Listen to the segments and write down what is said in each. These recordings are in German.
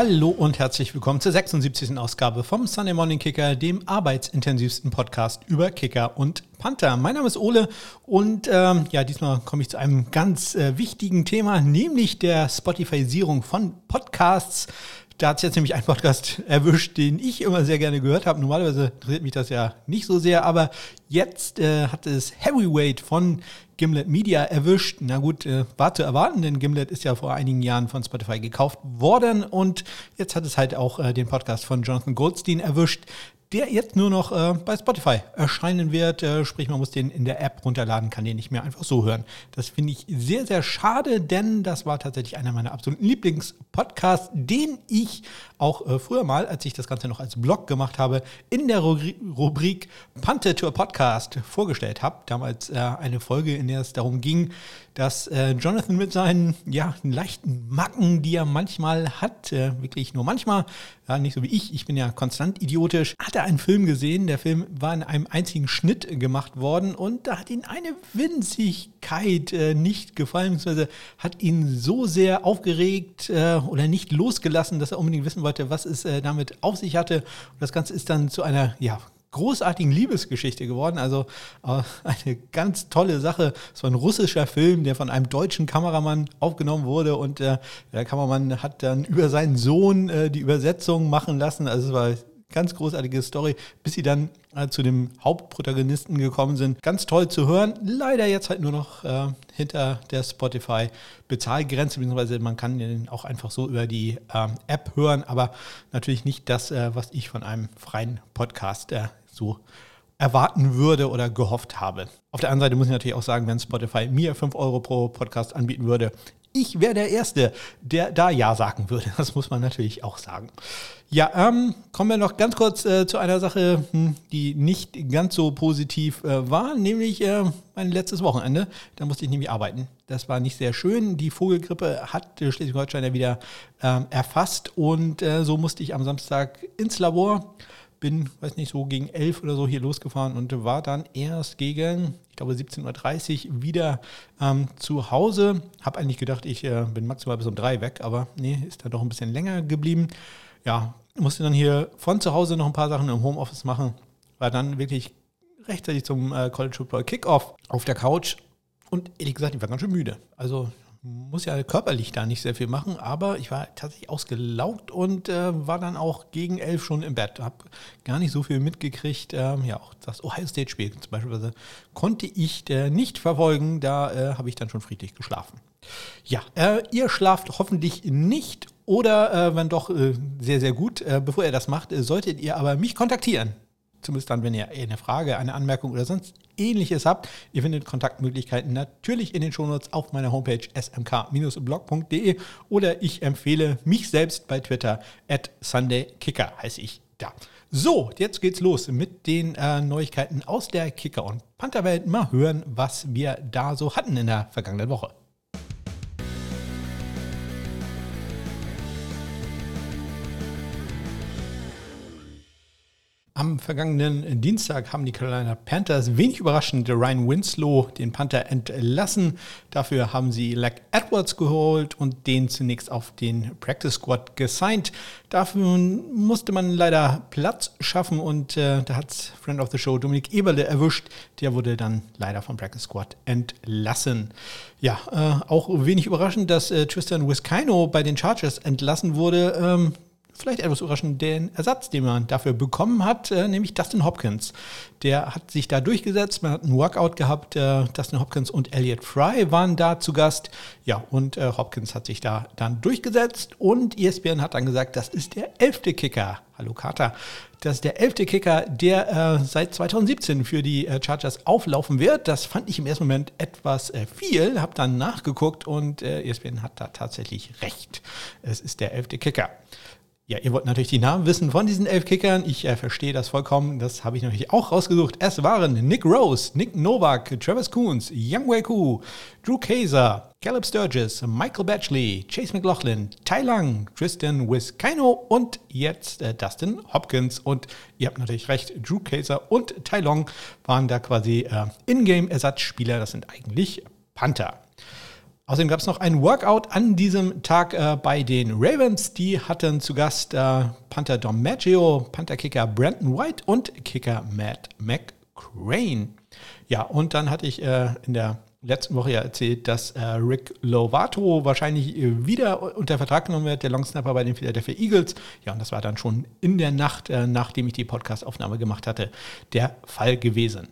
Hallo und herzlich willkommen zur 76. Ausgabe vom Sunday Morning Kicker, dem arbeitsintensivsten Podcast über Kicker und Panther. Mein Name ist Ole und ähm, ja, diesmal komme ich zu einem ganz äh, wichtigen Thema, nämlich der Spotifyisierung von Podcasts. Da hat es jetzt nämlich einen Podcast erwischt, den ich immer sehr gerne gehört habe. Normalerweise interessiert mich das ja nicht so sehr, aber jetzt äh, hat es Heavyweight von Gimlet Media erwischt. Na gut, äh, war zu erwarten, denn Gimlet ist ja vor einigen Jahren von Spotify gekauft worden und jetzt hat es halt auch äh, den Podcast von Jonathan Goldstein erwischt, der jetzt nur noch äh, bei Spotify erscheinen wird. Äh, sprich, man muss den in der App runterladen, kann den nicht mehr einfach so hören. Das finde ich sehr, sehr schade, denn das war tatsächlich einer meiner absoluten Lieblingspodcasts, den ich auch äh, früher mal, als ich das Ganze noch als Blog gemacht habe, in der Rubrik Pante to a Podcast vorgestellt habe. Damals äh, eine Folge, in der es darum ging, dass äh, Jonathan mit seinen ja, leichten Macken, die er manchmal hat, äh, wirklich nur manchmal, ja, nicht so wie ich, ich bin ja konstant idiotisch, hat er einen Film gesehen. Der Film war in einem einzigen Schnitt gemacht worden und da hat ihn eine Winzigkeit äh, nicht gefallen, beziehungsweise hat ihn so sehr aufgeregt äh, oder nicht losgelassen, dass er unbedingt wissen wollte, was es äh, damit auf sich hatte. Und das Ganze ist dann zu einer, ja, großartigen Liebesgeschichte geworden. Also äh, eine ganz tolle Sache. Es war ein russischer Film, der von einem deutschen Kameramann aufgenommen wurde und äh, der Kameramann hat dann über seinen Sohn äh, die Übersetzung machen lassen. Also es war ganz großartige Story, bis sie dann äh, zu dem Hauptprotagonisten gekommen sind. Ganz toll zu hören. Leider jetzt halt nur noch äh, hinter der Spotify-Bezahlgrenze, beziehungsweise man kann den auch einfach so über die ähm, App hören, aber natürlich nicht das, äh, was ich von einem freien Podcast äh, so erwarten würde oder gehofft habe. Auf der anderen Seite muss ich natürlich auch sagen, wenn Spotify mir 5 Euro pro Podcast anbieten würde, ich wäre der Erste, der da Ja sagen würde. Das muss man natürlich auch sagen. Ja, ähm, kommen wir noch ganz kurz äh, zu einer Sache, hm, die nicht ganz so positiv äh, war, nämlich äh, mein letztes Wochenende. Da musste ich nämlich arbeiten. Das war nicht sehr schön. Die Vogelgrippe hat Schleswig-Holstein ja wieder ähm, erfasst und äh, so musste ich am Samstag ins Labor bin, weiß nicht, so gegen elf oder so hier losgefahren und war dann erst gegen, ich glaube, 17.30 Uhr wieder ähm, zu Hause. Habe eigentlich gedacht, ich äh, bin maximal bis um drei weg, aber nee, ist dann doch ein bisschen länger geblieben. Ja, musste dann hier von zu Hause noch ein paar Sachen im Homeoffice machen. War dann wirklich rechtzeitig zum äh, College Football Kickoff auf der Couch und ehrlich gesagt, ich war ganz schön müde. Also muss ja körperlich da nicht sehr viel machen, aber ich war tatsächlich ausgelaugt und äh, war dann auch gegen elf schon im Bett. Habe gar nicht so viel mitgekriegt. Ähm, ja, auch das Ohio State Spiel zum Beispiel konnte ich äh, nicht verfolgen. Da äh, habe ich dann schon friedlich geschlafen. Ja, äh, ihr schlaft hoffentlich nicht oder äh, wenn doch äh, sehr, sehr gut. bevor ihr das macht, solltet ihr aber mich kontaktieren zumindest dann, wenn ihr eine Frage, eine Anmerkung oder sonst ähnliches habt. Ihr findet Kontaktmöglichkeiten natürlich in den Shownotes auf meiner Homepage smk-blog.de oder ich empfehle mich selbst bei Twitter at SundayKicker heiße ich da. So, jetzt geht's los mit den äh, Neuigkeiten aus der Kicker- und Pantherwelt. Mal hören, was wir da so hatten in der vergangenen Woche. Am vergangenen Dienstag haben die Carolina Panthers wenig überraschend Ryan Winslow, den Panther, entlassen. Dafür haben sie Leck Edwards geholt und den zunächst auf den Practice Squad gesigned. Dafür musste man leider Platz schaffen und äh, da hat Friend of the Show Dominik Eberle erwischt. Der wurde dann leider vom Practice Squad entlassen. Ja, äh, auch wenig überraschend, dass äh, Tristan Wiskino bei den Chargers entlassen wurde. Ähm, vielleicht etwas überraschend den Ersatz, den man dafür bekommen hat, äh, nämlich Dustin Hopkins. Der hat sich da durchgesetzt, man hat einen Workout gehabt, äh, Dustin Hopkins und Elliot Fry waren da zu Gast. Ja, und äh, Hopkins hat sich da dann durchgesetzt und ESPN hat dann gesagt, das ist der elfte Kicker. Hallo Carter. Das ist der elfte Kicker, der äh, seit 2017 für die äh, Chargers auflaufen wird. Das fand ich im ersten Moment etwas äh, viel, habe dann nachgeguckt und ESPN hat da tatsächlich recht. Es ist der elfte Kicker. Ja, ihr wollt natürlich die Namen wissen von diesen elf Kickern. Ich äh, verstehe das vollkommen. Das habe ich natürlich auch rausgesucht. Es waren Nick Rose, Nick Novak, Travis Coons, Young Wei Koo, Drew Kayser, Caleb Sturgis, Michael Batchley, Chase McLaughlin, Tai Lang, Tristan Wiskino und jetzt äh, Dustin Hopkins. Und ihr habt natürlich recht, Drew Kayser und Tai Long waren da quasi äh, Ingame-Ersatzspieler. Das sind eigentlich Panther. Außerdem gab es noch ein Workout an diesem Tag äh, bei den Ravens. Die hatten zu Gast äh, Panther Dom Maggio, Panther-Kicker Brandon White und Kicker Matt McCrane. Ja, und dann hatte ich äh, in der letzten Woche ja erzählt, dass äh, Rick Lovato wahrscheinlich äh, wieder unter Vertrag genommen wird, der Longsnapper bei den Philadelphia Eagles. Ja, und das war dann schon in der Nacht, äh, nachdem ich die Podcast-Aufnahme gemacht hatte, der Fall gewesen.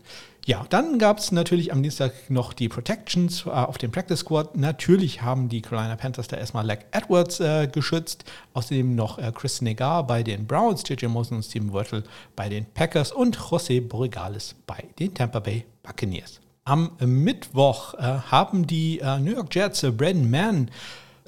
Ja, dann gab es natürlich am Dienstag noch die Protections äh, auf dem Practice Squad. Natürlich haben die Carolina Panthers da erstmal Leck Edwards äh, geschützt. Außerdem noch äh, Chris Negar bei den Browns, JJ Mosen und Steven Wirtle bei den Packers und José Borregales bei den Tampa Bay Buccaneers. Am Mittwoch äh, haben die äh, New York Jets äh, Brandon Mann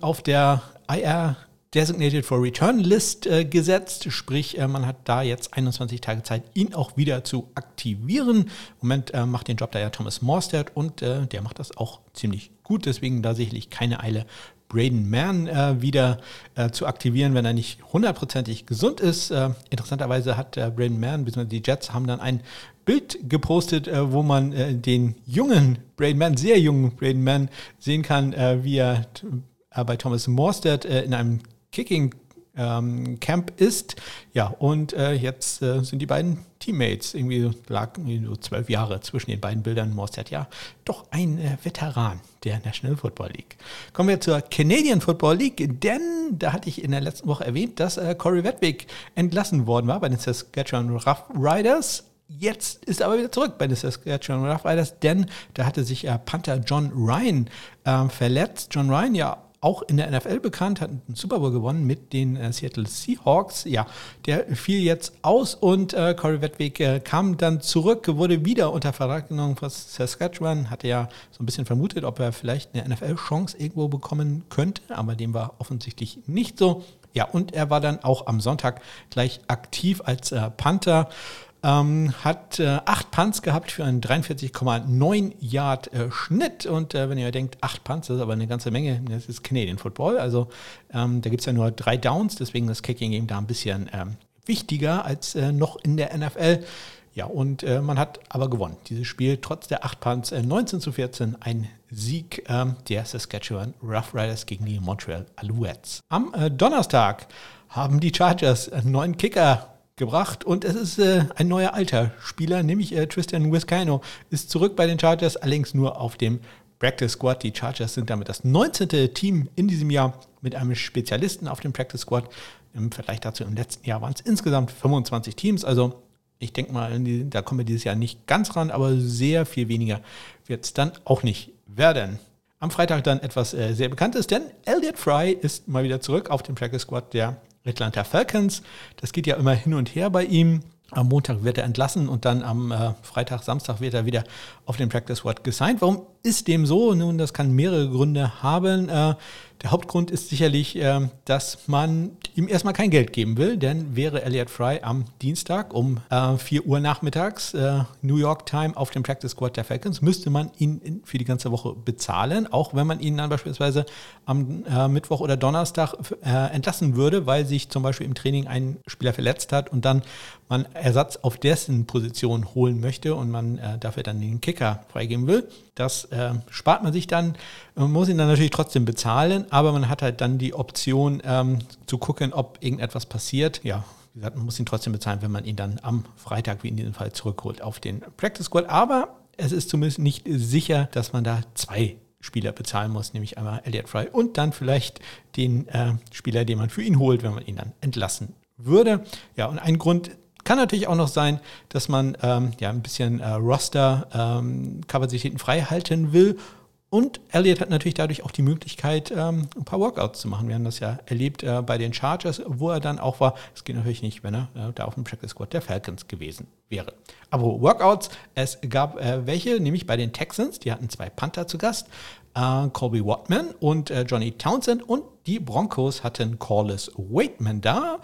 auf der IR Designated for Return List äh, gesetzt, sprich äh, man hat da jetzt 21 Tage Zeit, ihn auch wieder zu aktivieren. Im Moment äh, macht den Job da ja Thomas Morstead und äh, der macht das auch ziemlich gut, deswegen da sicherlich keine Eile, Braden Mann äh, wieder äh, zu aktivieren, wenn er nicht hundertprozentig gesund ist. interessanterweise hat Braden Mann bzw. die Jets haben dann ein Bild gepostet, wo man den jungen Braden Mann, sehr jungen Braden Mann sehen kann, wie er bei Thomas Morstead in einem Kicking ähm, Camp ist. Ja, und äh, jetzt äh, sind die beiden Teammates, irgendwie lag irgendwie so zwölf Jahre zwischen den beiden Bildern. Morstead ja doch ein äh, Veteran der National Football League. Kommen wir zur Canadian Football League, denn da hatte ich in der letzten Woche erwähnt, dass äh, Corey Wedwick entlassen worden war bei den Saskatchewan Rough Riders. Jetzt ist er aber wieder zurück bei den Saskatchewan Rough Riders, denn da hatte sich äh, Panther John Ryan äh, verletzt. John Ryan, ja auch in der NFL bekannt, hat einen Super Bowl gewonnen mit den äh, Seattle Seahawks. Ja, der fiel jetzt aus und äh, Corey Wedwig äh, kam dann zurück, wurde wieder unter Vertrag genommen von Saskatchewan, hatte ja so ein bisschen vermutet, ob er vielleicht eine NFL-Chance irgendwo bekommen könnte, aber dem war offensichtlich nicht so. Ja, und er war dann auch am Sonntag gleich aktiv als äh, Panther. Ähm, hat äh, acht Punts gehabt für einen 43,9 Yard äh, Schnitt. Und äh, wenn ihr denkt, acht Punts, das ist aber eine ganze Menge, das ist Canadian Football. Also ähm, da gibt es ja nur drei Downs, deswegen das Kicking Game da ein bisschen ähm, wichtiger als äh, noch in der NFL. Ja, und äh, man hat aber gewonnen. Dieses Spiel trotz der acht Punts 19 äh, zu 14 ein Sieg ähm, der Saskatchewan Rough Riders gegen die Montreal Alouettes. Am Donnerstag haben die Chargers einen neuen Kicker gebracht und es ist äh, ein neuer alter Spieler, nämlich äh, Tristan Wiscano, ist zurück bei den Chargers, allerdings nur auf dem Practice Squad. Die Chargers sind damit das 19. Team in diesem Jahr mit einem Spezialisten auf dem Practice Squad. Im Vergleich dazu im letzten Jahr waren es insgesamt 25 Teams, also ich denke mal, da kommen wir dieses Jahr nicht ganz ran, aber sehr viel weniger wird es dann auch nicht werden. Am Freitag dann etwas äh, sehr Bekanntes, denn Elliot Fry ist mal wieder zurück auf dem Practice Squad der Atlanta Falcons. Das geht ja immer hin und her bei ihm. Am Montag wird er entlassen und dann am äh, Freitag, Samstag wird er wieder auf den Practice Squad gesigned. Warum ist dem so? Nun, das kann mehrere Gründe haben. Äh, der Hauptgrund ist sicherlich, äh, dass man ihm erstmal kein Geld geben will, denn wäre Elliot Fry am Dienstag um äh, 4 Uhr nachmittags äh, New York Time auf dem Practice Squad der Falcons, müsste man ihn für die ganze Woche bezahlen, auch wenn man ihn dann beispielsweise am äh, Mittwoch oder Donnerstag äh, entlassen würde, weil sich zum Beispiel im Training ein Spieler verletzt hat und dann man Ersatz auf dessen Position holen möchte und man äh, dafür dann den Kicker freigeben will. Das äh, spart man sich dann, man muss ihn dann natürlich trotzdem bezahlen, aber man hat halt dann die Option ähm, zu gucken, ob irgendetwas passiert. Ja, wie gesagt, man muss ihn trotzdem bezahlen, wenn man ihn dann am Freitag, wie in diesem Fall, zurückholt auf den Practice Squad. Aber es ist zumindest nicht sicher, dass man da zwei Spieler bezahlen muss, nämlich einmal Elliot Fry und dann vielleicht den äh, Spieler, den man für ihn holt, wenn man ihn dann entlassen würde. Ja, und ein Grund kann natürlich auch noch sein, dass man ähm, ja ein bisschen äh, Roster-Kapazitäten ähm, frei halten will. Und Elliott hat natürlich dadurch auch die Möglichkeit, ähm, ein paar Workouts zu machen. Wir haben das ja erlebt äh, bei den Chargers, wo er dann auch war. Das geht natürlich nicht, wenn er äh, da auf dem Practice Squad der Falcons gewesen wäre. Aber Workouts, es gab äh, welche, nämlich bei den Texans, die hatten zwei Panther zu Gast, äh, Colby Watman und äh, Johnny Townsend und die Broncos hatten Corliss Waitman da.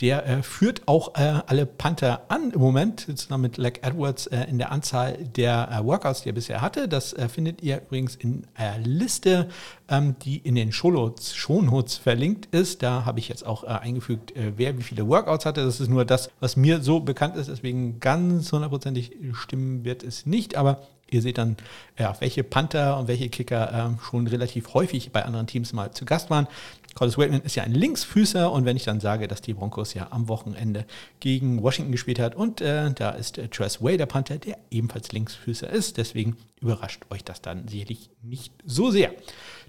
Der äh, führt auch äh, alle Panther an im Moment, zusammen mit Leck Edwards äh, in der Anzahl der äh, Workouts, die er bisher hatte. Das äh, findet ihr übrigens in einer Liste, ähm, die in den Shownotes, Shownotes verlinkt ist. Da habe ich jetzt auch äh, eingefügt, wer wie viele Workouts hatte. Das ist nur das, was mir so bekannt ist. Deswegen ganz hundertprozentig stimmen wird es nicht. Aber Ihr seht dann, ja, welche Panther und welche Kicker äh, schon relativ häufig bei anderen Teams mal zu Gast waren. Collis Waitman ist ja ein Linksfüßer und wenn ich dann sage, dass die Broncos ja am Wochenende gegen Washington gespielt hat und äh, da ist äh, Tress Way der Panther, der ebenfalls Linksfüßer ist, deswegen überrascht euch das dann sicherlich nicht so sehr.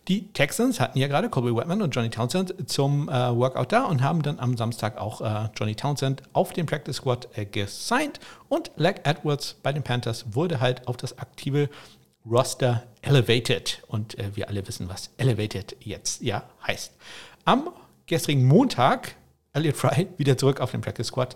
Die Texans hatten ja gerade Kobe Whitman und Johnny Townsend zum äh, Workout da und haben dann am Samstag auch äh, Johnny Townsend auf den Practice Squad äh, gesigned und Leg Edwards bei den Panthers wurde halt auf das aktive Roster elevated und äh, wir alle wissen, was elevated jetzt ja heißt. Am gestrigen Montag Elliot Fry wieder zurück auf den Practice Squad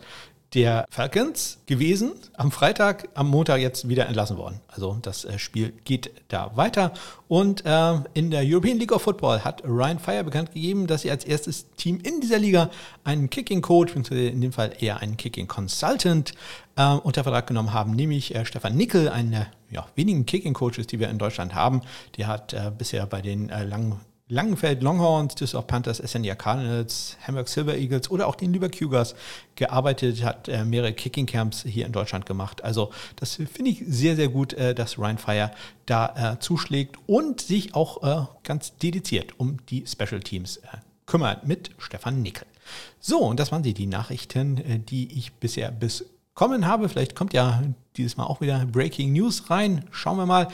der Falcons gewesen. Am Freitag, am Montag jetzt wieder entlassen worden. Also das äh, Spiel geht da weiter. Und äh, in der European League of Football hat Ryan Fire bekannt gegeben, dass sie als erstes Team in dieser Liga einen Kicking Coach, in dem Fall eher einen Kicking Consultant, äh, unter Vertrag genommen haben, nämlich äh, Stefan Nickel, einer der ja, wenigen Kicking Coaches, die wir in Deutschland haben. Der hat äh, bisher bei den äh, langen Langenfeld Longhorns, Düsseldorf Panthers, SNDA Cardinals, Hamburg Silver Eagles oder auch den Lübeck Cougars gearbeitet, hat äh, mehrere Kicking Camps hier in Deutschland gemacht. Also das finde ich sehr, sehr gut, äh, dass Ryan Fire da äh, zuschlägt und sich auch äh, ganz dediziert um die Special Teams äh, kümmert mit Stefan Nickel. So, und das waren sie, die Nachrichten, äh, die ich bisher bekommen habe. Vielleicht kommt ja dieses Mal auch wieder Breaking News rein. Schauen wir mal.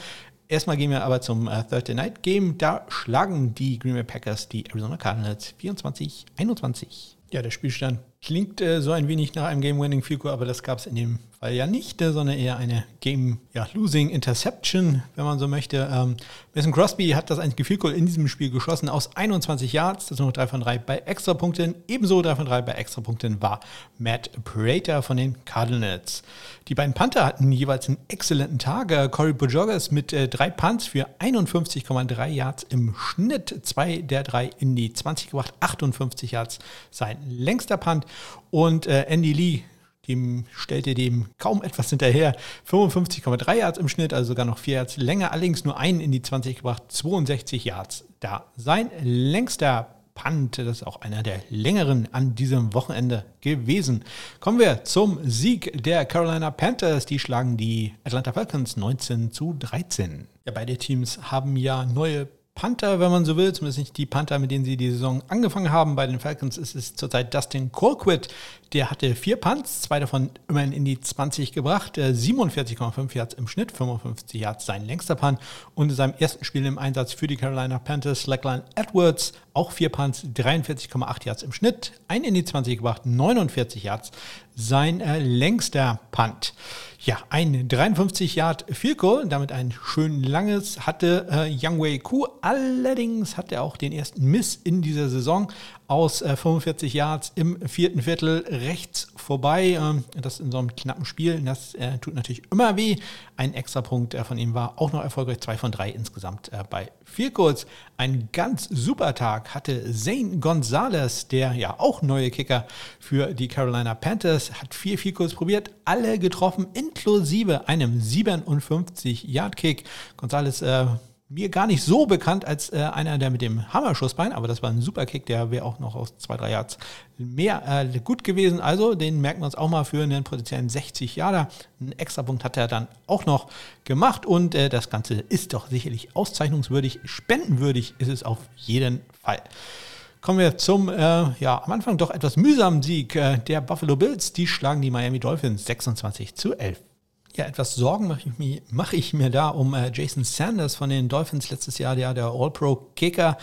Erstmal gehen wir aber zum äh, Thursday Night Game. Da schlagen die Green Bay Packers die Arizona Cardinals 24-21. Ja, der Spielstand klingt äh, so ein wenig nach einem Game-Winning-Field aber das gab es in dem Fall ja nicht, äh, sondern eher eine Game-Losing-Interception, wenn man so möchte. Ähm, Mason Crosby hat das einzige Field Goal in diesem Spiel geschossen aus 21 Yards, das noch 3 von 3 bei Extrapunkten. Ebenso 3 von 3 bei Extrapunkten war Matt Prater von den Cardinals. Die beiden Panther hatten jeweils einen exzellenten Tag. Äh, Corey Bojogas mit äh, drei Punts für 51,3 Yards im Schnitt, zwei der drei in die 20 gebracht, 58 Yards sein längster Punt. Und äh, Andy Lee, dem stellte dem kaum etwas hinterher. 55,3 Yards im Schnitt, also sogar noch 4 Yards länger, allerdings nur einen in die 20 gebracht, 62 Yards da. Sein längster Punt, das ist auch einer der längeren an diesem Wochenende gewesen. Kommen wir zum Sieg der Carolina Panthers. Die schlagen die Atlanta Falcons 19 zu 13. Ja, beide Teams haben ja neue Panther, wenn man so will, zumindest nicht die Panther, mit denen sie die Saison angefangen haben. Bei den Falcons ist es zurzeit Dustin Colquitt. Der hatte vier Punts, zwei davon immerhin in die 20 gebracht, 47,5 Yards im Schnitt, 55 Yards sein längster Punt. Und in seinem ersten Spiel im Einsatz für die Carolina Panthers, Slackline Edwards, auch vier Punts, 43,8 Yards im Schnitt, ein in die 20 gebracht, 49 Yards sein äh, längster Punt. Ja, ein 53 Yard Field Goal, damit ein schön langes hatte äh, Young Wei Ku. Allerdings hat er auch den ersten Miss in dieser Saison aus äh, 45 Yards im vierten Viertel rechts vorbei. Ähm, das in so einem knappen Spiel, das äh, tut natürlich immer weh. Ein Extrapunkt äh, von ihm war auch noch erfolgreich, zwei von drei insgesamt äh, bei vier Goals. Ein ganz super Tag hatte Zane Gonzalez, der ja auch neue Kicker für die Carolina Panthers, hat vier vier Goals probiert, alle getroffen, inklusive einem 57 Yard Kick. Gonzalez äh, mir gar nicht so bekannt als äh, einer, der mit dem Hammerschussbein, aber das war ein super Kick, der wäre auch noch aus zwei, drei Yards mehr äh, gut gewesen. Also den merken wir uns auch mal für einen potenziellen 60 Jahre. Einen extra Punkt hat er dann auch noch gemacht und äh, das Ganze ist doch sicherlich auszeichnungswürdig. Spendenwürdig ist es auf jeden Fall. Kommen wir zum, äh, ja, am Anfang doch etwas mühsamen Sieg äh, der Buffalo Bills. Die schlagen die Miami Dolphins 26 zu 11. Ja, etwas Sorgen mache ich, mir, mache ich mir da um äh, Jason Sanders von den Dolphins letztes Jahr, der, der All-Pro-Kicker.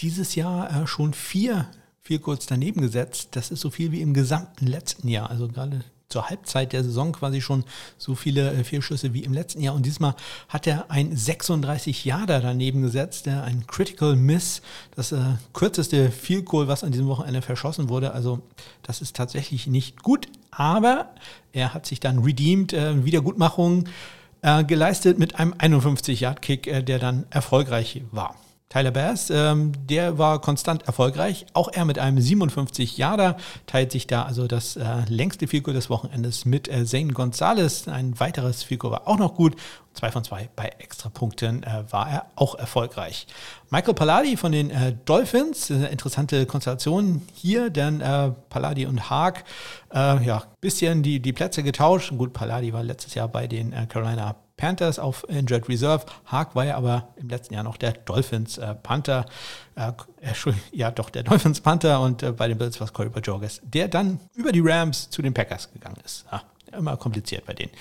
Dieses Jahr äh, schon vier, vier kurz daneben gesetzt. Das ist so viel wie im gesamten letzten Jahr. Also gerade zur Halbzeit der Saison quasi schon so viele äh, Fehlschüsse wie im letzten Jahr. Und diesmal hat er ein 36 Jahre daneben gesetzt, äh, ein Critical Miss, das äh, kürzeste Field Goal, was an diesem Wochenende verschossen wurde. Also das ist tatsächlich nicht gut, aber er hat sich dann redeemed, äh, Wiedergutmachung äh, geleistet mit einem 51-Yard-Kick, äh, der dann erfolgreich war. Tyler Bass, ähm, der war konstant erfolgreich. Auch er mit einem 57 Jahre teilt sich da also das äh, längste Figur des Wochenendes mit äh, Zane Gonzalez. Ein weiteres Figur war auch noch gut. Zwei von zwei bei Extrapunkten äh, war er auch erfolgreich. Michael Palladi von den äh, Dolphins, eine interessante Konstellation hier, denn äh, Palladi und Haag, äh, ja, bisschen die, die Plätze getauscht. Gut, Palladi war letztes Jahr bei den äh, Carolina Panthers auf Injured Reserve. Haag war ja aber im letzten Jahr noch der Dolphins äh, Panther. Äh, ja, doch, der Dolphins Panther und äh, bei den Bills war es Corey Bajorges, der dann über die Rams zu den Packers gegangen ist. Ja, immer kompliziert bei denen.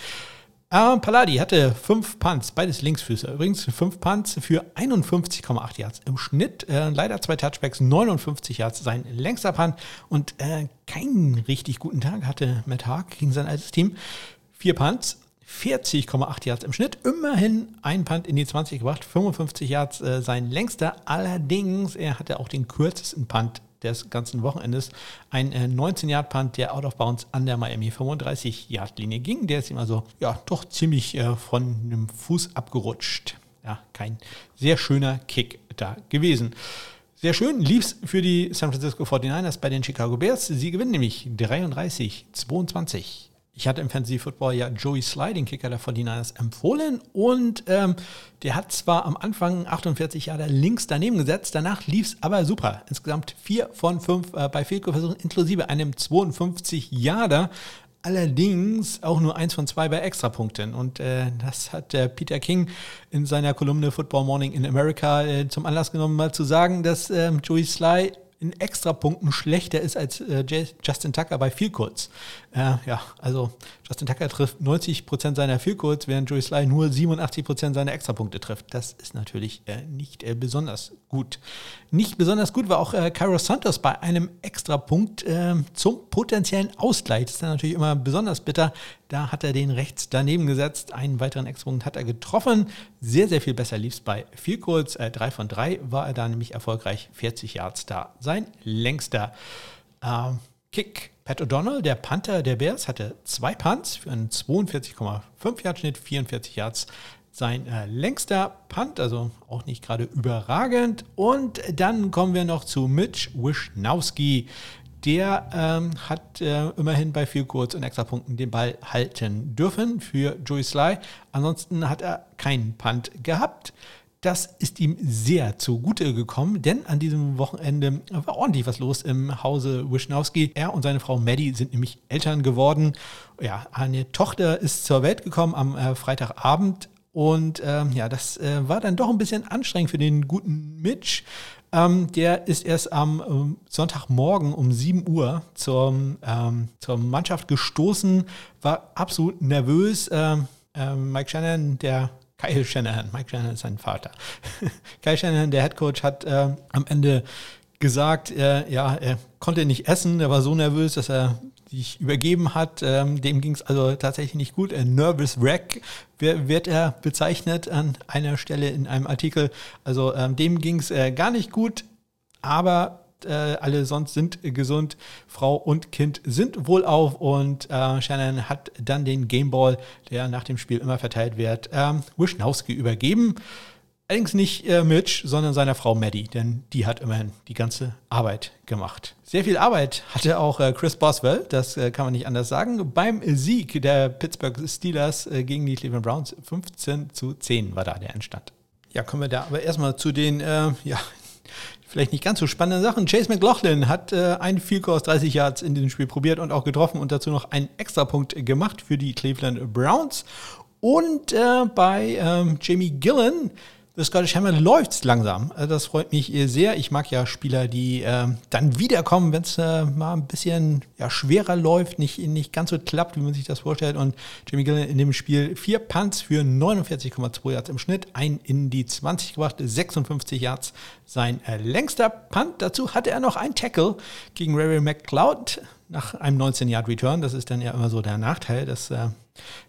Äh, Palladi hatte fünf Punts, beides Linksfüße. Übrigens fünf Punts für 51,8 Yards im Schnitt. Äh, leider zwei Touchbacks, 59 Yards sein längster Punt und äh, keinen richtig guten Tag hatte Matt Haag gegen sein altes Team. Vier Punts, 40,8 Yards im Schnitt. Immerhin ein Punt in die 20 gebracht, 55 Yards äh, sein längster. Allerdings, er hatte auch den kürzesten Punt des ganzen Wochenendes. Ein äh, 19-Yard-Punt, der out of bounds an der Miami 35-Yard-Linie ging. Der ist ihm also ja doch ziemlich äh, von einem Fuß abgerutscht. Ja, kein sehr schöner Kick da gewesen. Sehr schön lief es für die San Francisco 49ers bei den Chicago Bears. Sie gewinnen nämlich 33-22. Ich hatte im Fantasy Football ja Joey Sliding Kicker der 49ers empfohlen und ähm, der hat zwar am Anfang 48 Jahre links daneben gesetzt, danach lief es aber super. Insgesamt vier von fünf äh, bei Fehlkurversuchen inklusive einem 52 Jahre. Allerdings auch nur eins von zwei bei Extrapunkten. Und äh, das hat äh, Peter King in seiner Kolumne Football Morning in America äh, zum Anlass genommen, mal zu sagen, dass ähm, Joey Sly in Extrapunkten schlechter ist als äh, Justin Tucker bei viel kurz. Äh, ja, also Justin Tucker trifft 90% seiner viel kurz, während Joey Sly nur 87% seiner Extrapunkte trifft. Das ist natürlich äh, nicht äh, besonders gut. Nicht besonders gut war auch äh, Cairo Santos bei einem Extrapunkt ähm, zum potenziellen Ausgleich. Das ist dann natürlich immer besonders bitter. Da hat er den rechts daneben gesetzt. Einen weiteren Extrapunkt hat er getroffen. Sehr, sehr viel besser lief es bei kurz. Äh, drei von drei war er da nämlich erfolgreich. 40 Yards da. Sein längster ähm, Kick. Pat O'Donnell, der Panther der Bears, hatte zwei Punts für einen 42,5 Yard Schnitt, 44 Yards sein äh, längster Punt, also auch nicht gerade überragend. Und dann kommen wir noch zu Mitch Wischnowski. Der ähm, hat äh, immerhin bei viel Kurz- und Extrapunkten den Ball halten dürfen für Joey Sly. Ansonsten hat er keinen Punt gehabt. Das ist ihm sehr zugute gekommen, denn an diesem Wochenende war ordentlich was los im Hause Wischnowski. Er und seine Frau Maddie sind nämlich Eltern geworden. Ja, eine Tochter ist zur Welt gekommen am äh, Freitagabend und ähm, ja, das äh, war dann doch ein bisschen anstrengend für den guten Mitch. Ähm, der ist erst am ähm, Sonntagmorgen um 7 Uhr zum, ähm, zur Mannschaft gestoßen, war absolut nervös. Ähm, ähm, Mike Shannon, der Kyle Shanahan, Mike Shanahan ist sein Vater. Kyle Shanahan, der Head Coach, hat äh, am Ende gesagt, äh, ja, er konnte nicht essen, er war so nervös, dass er sich übergeben hat. Ähm, dem ging es also tatsächlich nicht gut. Ein Nervous Wreck wird er bezeichnet an einer Stelle in einem Artikel. Also ähm, dem ging es äh, gar nicht gut, aber äh, alle sonst sind gesund. Frau und Kind sind wohlauf und äh, Shannon hat dann den Gameball, der nach dem Spiel immer verteilt wird, ähm, Wischnowski übergeben. Allerdings nicht äh, Mitch, sondern seiner Frau Maddie, denn die hat immerhin die ganze Arbeit gemacht. Sehr viel Arbeit hatte auch äh, Chris Boswell, das äh, kann man nicht anders sagen. Beim Sieg der Pittsburgh Steelers äh, gegen die Cleveland Browns 15 zu 10 war da der Endstand. Ja, kommen wir da aber erstmal zu den äh, ja, vielleicht nicht ganz so spannende Sachen. Chase McLaughlin hat äh, einen Field aus 30 Yards in diesem Spiel probiert und auch getroffen und dazu noch einen Extrapunkt gemacht für die Cleveland Browns. Und äh, bei ähm, Jamie Gillen The Scottish Hammer läuft langsam. Also das freut mich sehr. Ich mag ja Spieler, die äh, dann wiederkommen, wenn es äh, mal ein bisschen ja, schwerer läuft, nicht, nicht ganz so klappt, wie man sich das vorstellt. Und Jimmy Gillen in dem Spiel vier Punts für 49,2 Yards im Schnitt, ein in die 20 gebracht, 56 Yards sein äh, längster Punt. Dazu hatte er noch ein Tackle gegen Ray McCloud nach einem 19-Yard-Return. Das ist dann ja immer so der Nachteil, dass äh,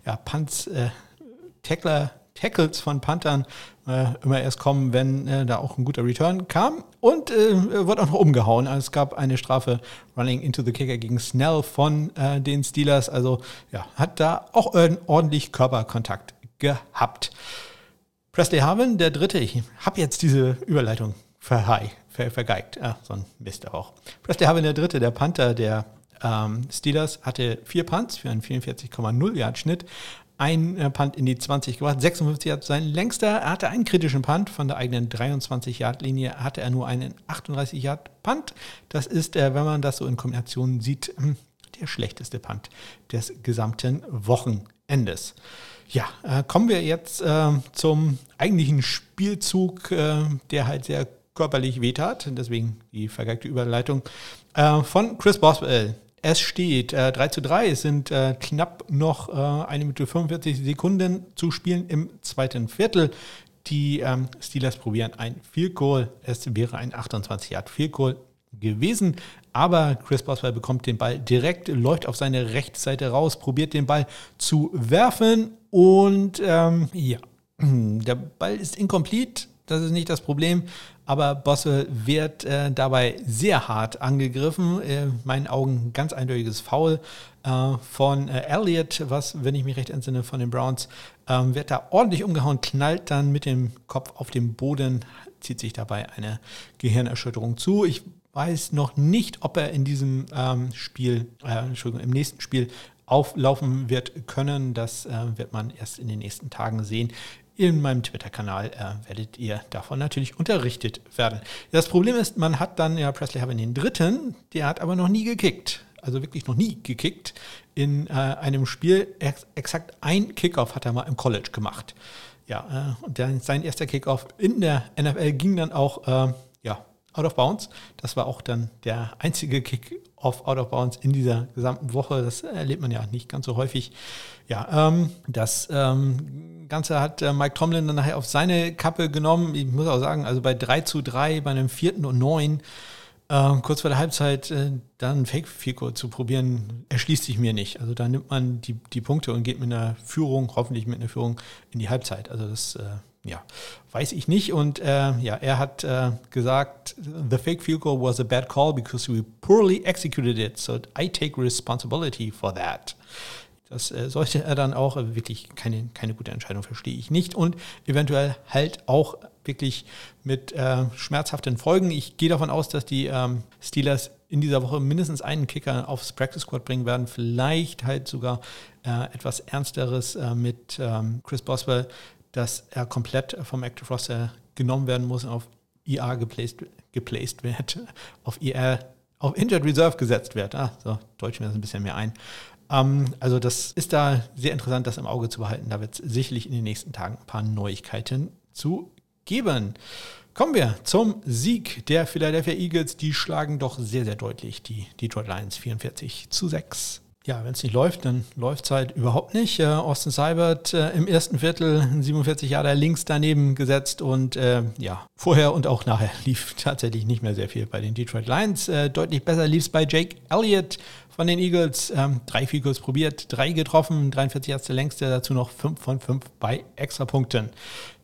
ja, Punts, äh, Tackler Tackles von Panthern äh, immer erst kommen, wenn äh, da auch ein guter Return kam. Und äh, wird auch noch umgehauen. Also es gab eine Strafe Running into the Kicker gegen Snell von äh, den Steelers. Also ja, hat da auch ordentlich Körperkontakt gehabt. Presley Harvin, der Dritte. Ich habe jetzt diese Überleitung verhei, ver, vergeigt. Ah, so ein Mist auch. Presley Harvin, der Dritte, der Panther der ähm, Steelers, hatte vier Punts für einen 44,0 Yard Schnitt ein Punt in die 20 gebracht, 56 Yard sein längster. Er hatte einen kritischen Punt von der eigenen 23 Yard Linie, hatte er nur einen 38 Yard Punt. Das ist, äh, wenn man das so in Kombination sieht, hm, der schlechteste Punt des gesamten Wochenendes. Ja, äh, kommen wir jetzt äh, zum eigentlichen Spielzug, äh, der halt sehr körperlich wehtat. Deswegen die vergeigte Überleitung von Chris Boswell. Es steht äh, 3 zu 3. Es sind äh, knapp noch äh, 1 Minute 45 Sekunden zu spielen im zweiten Viertel. Die ähm, Steelers probieren ein Field Goal. Es wäre ein 28 Yard Field Goal gewesen. Aber Chris Boswell bekommt den Ball direkt, läuft auf seine rechte Seite raus, probiert den Ball zu werfen und ähm, ja, der Ball ist incomplete. Das ist nicht das Problem, aber Boswell wird äh, dabei sehr hart angegriffen. Äh, in meinen Augen ganz eindeutiges Foul äh, von äh, Elliott, was, wenn ich mich recht entsinne, von den Browns, ähm, wird da ordentlich umgehauen, knallt dann mit dem Kopf auf den Boden, zieht sich dabei eine Gehirnerschütterung zu. Ich weiß noch nicht, ob er in diesem ähm, Spiel, äh, Entschuldigung, im nächsten Spiel auflaufen wird können. Das äh, wird man erst in den nächsten Tagen sehen. In meinem Twitter-Kanal äh, werdet ihr davon natürlich unterrichtet werden. Das Problem ist, man hat dann ja Presley Harvin den dritten, der hat aber noch nie gekickt. Also wirklich noch nie gekickt. In äh, einem Spiel ex exakt ein Kickoff hat er mal im College gemacht. Ja, äh, und der, sein erster Kickoff in der NFL ging dann auch äh, ja, out of bounds. Das war auch dann der einzige Kick-off out of bounds in dieser gesamten Woche. Das erlebt man ja nicht ganz so häufig. Ja, ähm, das ähm, Ganze hat äh, Mike Tomlin dann nachher auf seine Kappe genommen. Ich muss auch sagen, also bei 3 zu 3, bei einem vierten und neun, äh, kurz vor der Halbzeit äh, dann Fake Fico zu probieren, erschließt sich mir nicht. Also da nimmt man die, die Punkte und geht mit einer Führung, hoffentlich mit einer Führung in die Halbzeit. Also das äh, ja, weiß ich nicht. Und äh, ja, er hat äh, gesagt, the fake field goal was a bad call because we poorly executed it. So I take responsibility for that. Das äh, sollte er dann auch äh, wirklich keine, keine gute Entscheidung, verstehe ich nicht. Und eventuell halt auch wirklich mit äh, schmerzhaften Folgen. Ich gehe davon aus, dass die ähm, Steelers in dieser Woche mindestens einen Kicker aufs Practice Squad bringen werden. Vielleicht halt sogar äh, etwas Ernsteres äh, mit ähm, Chris Boswell, dass er komplett vom Active Roster genommen werden muss und auf IR geplaced, geplaced wird, auf IR, auf Injured Reserve gesetzt wird. Ah, so, deutsch mir das ein bisschen mehr ein. Ähm, also das ist da sehr interessant, das im Auge zu behalten. Da wird es sicherlich in den nächsten Tagen ein paar Neuigkeiten zu geben. Kommen wir zum Sieg der Philadelphia Eagles. Die schlagen doch sehr, sehr deutlich die Detroit Lions 44 zu 6. Ja, wenn es nicht läuft, dann läuft es halt überhaupt nicht. Äh, Austin Seibert äh, im ersten Viertel 47 Jahre links daneben gesetzt und äh, ja, vorher und auch nachher lief tatsächlich nicht mehr sehr viel bei den Detroit Lions. Äh, deutlich besser lief es bei Jake Elliott von den Eagles. Ähm, drei Field probiert, drei getroffen, 43 Yards der längste, dazu noch 5 von 5 bei Extrapunkten.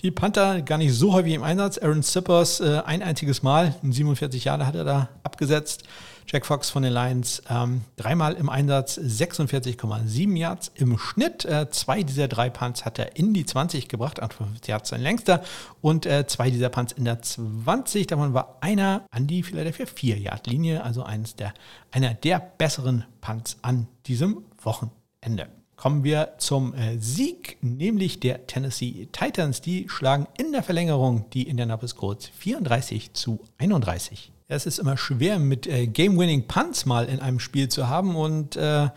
Die Panther gar nicht so häufig im Einsatz. Aaron Sippers äh, ein einziges Mal, 47 Jahre hat er da abgesetzt. Jack Fox von den Lions ähm, dreimal im Einsatz, 46,7 Yards im Schnitt. Äh, zwei dieser drei Punts hat er in die 20 gebracht, 58 Yards sein längster. Und äh, zwei dieser Punts in der 20. Davon war einer an die Philadelphia 4-Yard-Linie, also eines der, einer der besseren Punts an diesem Wochenende kommen wir zum äh, Sieg, nämlich der Tennessee Titans. Die schlagen in der Verlängerung die Indianapolis Colts 34 zu 31 es ist immer schwer, mit äh, Game-Winning Punts mal in einem Spiel zu haben und äh,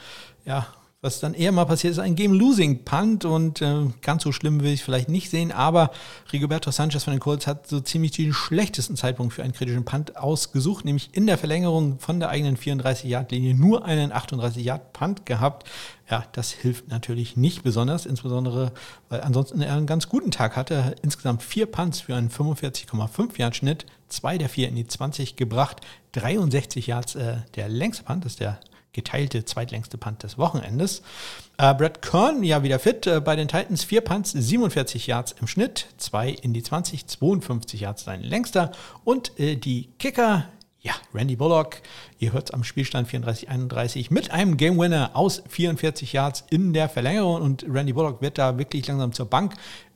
ja, was dann eher mal passiert, ist ein Game-Losing-Punt und äh, ganz so schlimm will ich vielleicht nicht sehen, aber Rigoberto Sanchez von den Colts hat so ziemlich den schlechtesten Zeitpunkt für einen kritischen Punt ausgesucht, nämlich in der Verlängerung von der eigenen 34-Yard-Linie nur einen 38-Yard-Punt gehabt. Ja, das hilft natürlich nicht besonders, insbesondere weil ansonsten er einen ganz guten Tag hatte. Insgesamt vier Punts für einen 45,5 Yard Schnitt, zwei der vier in die 20 gebracht, 63 Yards äh, der längste Punt, das ist der geteilte zweitlängste Punt des Wochenendes. Äh, Brad Kern, ja wieder fit äh, bei den Titans, vier Punts, 47 Yards im Schnitt, zwei in die 20, 52 Yards sein längster. Und äh, die Kicker, ja, Randy Bullock, ihr hört es am Spielstand 34-31 mit einem Game Winner aus 44 Yards in der Verlängerung. Und Randy Bullock wird da wirklich langsam zur Bank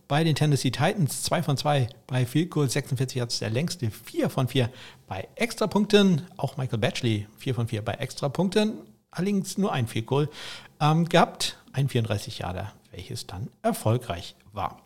bei den Tennessee Titans 2 von 2 bei Field Goal 46 Yards der längste, 4 von 4 bei Extrapunkten. Auch Michael Batchley 4 von 4 bei Extrapunkten, allerdings nur ein Field Goal ähm, gehabt, ein 34 Jahre, welches dann erfolgreich war.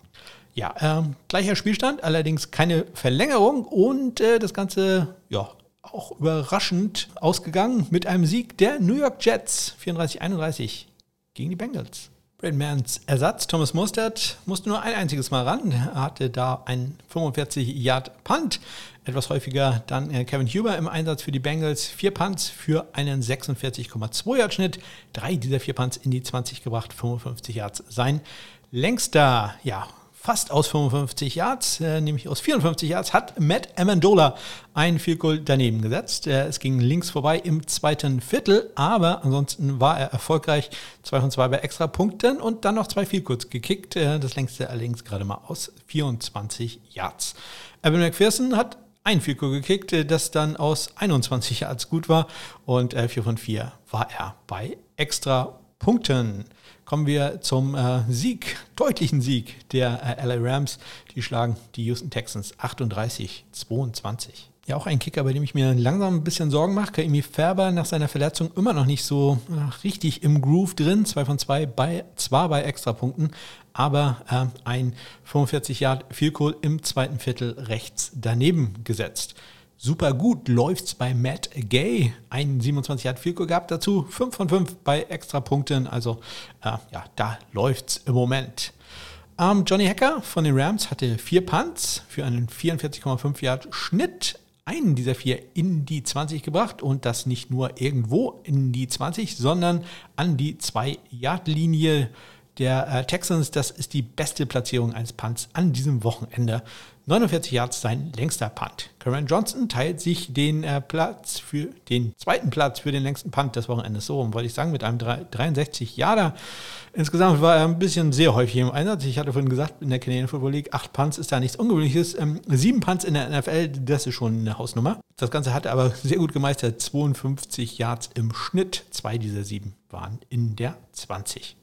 Ja, ähm, gleicher Spielstand, allerdings keine Verlängerung und äh, das Ganze, ja, auch überraschend ausgegangen mit einem Sieg der New York Jets 34-31 gegen die Bengals. Brainmans Ersatz, Thomas Mustard, musste nur ein einziges Mal ran. Er hatte da einen 45-Yard-Punt. Etwas häufiger dann äh, Kevin Huber im Einsatz für die Bengals. Vier Punts für einen 46,2 Yard Schnitt. Drei dieser vier Punts in die 20 gebracht, 55 Yards sein längster, ja, fast aus 55 Yards, äh, nämlich aus 54 Yards, hat Matt Amendola ein Goal daneben gesetzt. Äh, es ging links vorbei im zweiten Viertel, aber ansonsten war er erfolgreich. 2 von 2 bei extra Punkten und dann noch zwei Goals gekickt. Äh, das längste allerdings gerade mal aus 24 Yards. Evan McPherson hat ein Goal gekickt, äh, das dann aus 21 Yards gut war und 4 äh, von 4 war er bei extra Punkten kommen wir zum äh, Sieg, deutlichen Sieg der äh, LA Rams. Die schlagen die Houston Texans 38-22. Ja, auch ein Kicker, bei dem ich mir langsam ein bisschen Sorgen mache. Kaimi Färber nach seiner Verletzung immer noch nicht so ach, richtig im Groove drin. Zwei von zwei, bei, zwar bei Extrapunkten, aber äh, ein 45 Yard Field im zweiten Viertel rechts daneben gesetzt super gut läuft es bei Matt Gay. Ein 27 hat viel gehabt dazu, 5 von 5 bei Extrapunkten. Also äh, ja, da läuft es im Moment. Ähm, Johnny Hacker von den Rams hatte vier Punts für einen 44,5 Yard Schnitt. Einen dieser vier in die 20 gebracht und das nicht nur irgendwo in die 20, sondern an die 2-Yard-Linie der äh, Texans. Das ist die beste Platzierung eines Punts an diesem Wochenende. 49 Yards sein längster Punt. Karen Johnson teilt sich den äh, Platz für den zweiten Platz für den längsten Punt des Wochenendes so, wollte ich sagen, mit einem 63 Yarder. Insgesamt war er ein bisschen sehr häufig im Einsatz. Ich hatte vorhin gesagt, in der Canadian Football League acht Punts ist da nichts Ungewöhnliches. Ähm, sieben Punts in der NFL, das ist schon eine Hausnummer. Das Ganze hat er aber sehr gut gemeistert. 52 Yards im Schnitt. Zwei dieser sieben waren in der 20.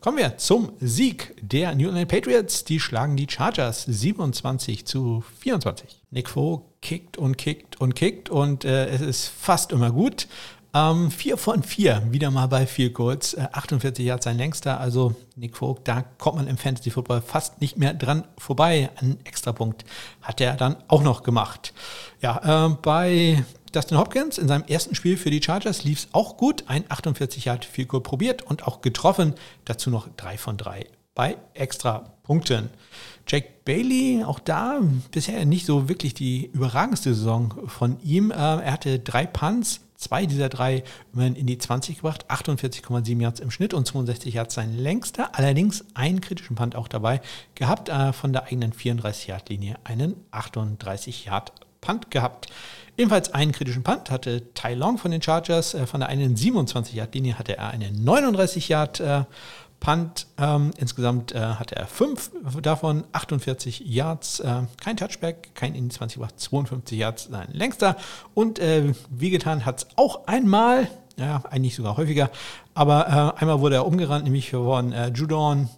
Kommen wir zum Sieg der New England Patriots. Die schlagen die Chargers 27 zu 24. Nick Foe kickt und kickt und kickt und äh, es ist fast immer gut. Ähm, vier von vier, wieder mal bei vier Goals. Äh, 48 Yards sein längster. Also Nick Vogt, da kommt man im Fantasy Football fast nicht mehr dran vorbei. Einen Extrapunkt hat er dann auch noch gemacht. Ja, äh, bei Dustin Hopkins in seinem ersten Spiel für die Chargers lief es auch gut. Ein 48 Yard Field Goal probiert und auch getroffen. Dazu noch drei von drei bei extra Punkten. Jake Bailey, auch da bisher nicht so wirklich die überragendste Saison von ihm. Äh, er hatte drei Punts, zwei dieser drei immerhin in die 20 gebracht, 48,7 Yards im Schnitt und 62 Yards sein längster. Allerdings einen kritischen Punt auch dabei gehabt, äh, von der eigenen 34 Yard Linie einen 38 Yard Punt gehabt. Ebenfalls einen kritischen Punt hatte Tai Long von den Chargers. Äh, von der einen 27-Yard-Linie hatte er einen 39-Yard äh, Punt. Ähm, insgesamt äh, hatte er fünf davon, 48 Yards, äh, kein Touchback, kein in die 20 gebracht, 52 Yards sein längster. Und äh, wie getan hat es auch einmal, ja, eigentlich sogar häufiger, aber äh, einmal wurde er umgerannt, nämlich von äh, Judon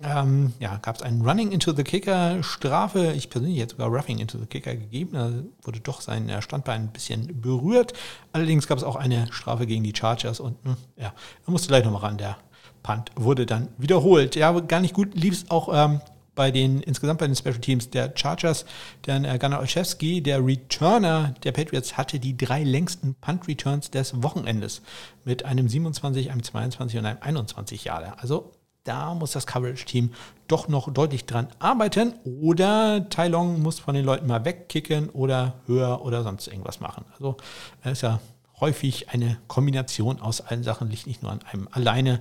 ähm, ja, gab es einen Running into the Kicker Strafe. Ich persönlich hätte sogar Roughing into the Kicker gegeben. Da wurde doch sein äh, Standbein ein bisschen berührt. Allerdings gab es auch eine Strafe gegen die Chargers und hm, ja, er musste gleich nochmal ran. Der Punt wurde dann wiederholt. Ja, gar nicht gut lief es auch ähm, bei den, insgesamt bei den Special Teams der Chargers. Denn äh, Gunnar Olszewski, der Returner der Patriots, hatte die drei längsten Punt-Returns des Wochenendes mit einem 27, einem 22 und einem 21 Jahre. Also da muss das Coverage-Team doch noch deutlich dran arbeiten oder Tai Long muss von den Leuten mal wegkicken oder höher oder sonst irgendwas machen. Also ist ja häufig eine Kombination aus allen Sachen, liegt nicht nur an einem alleine.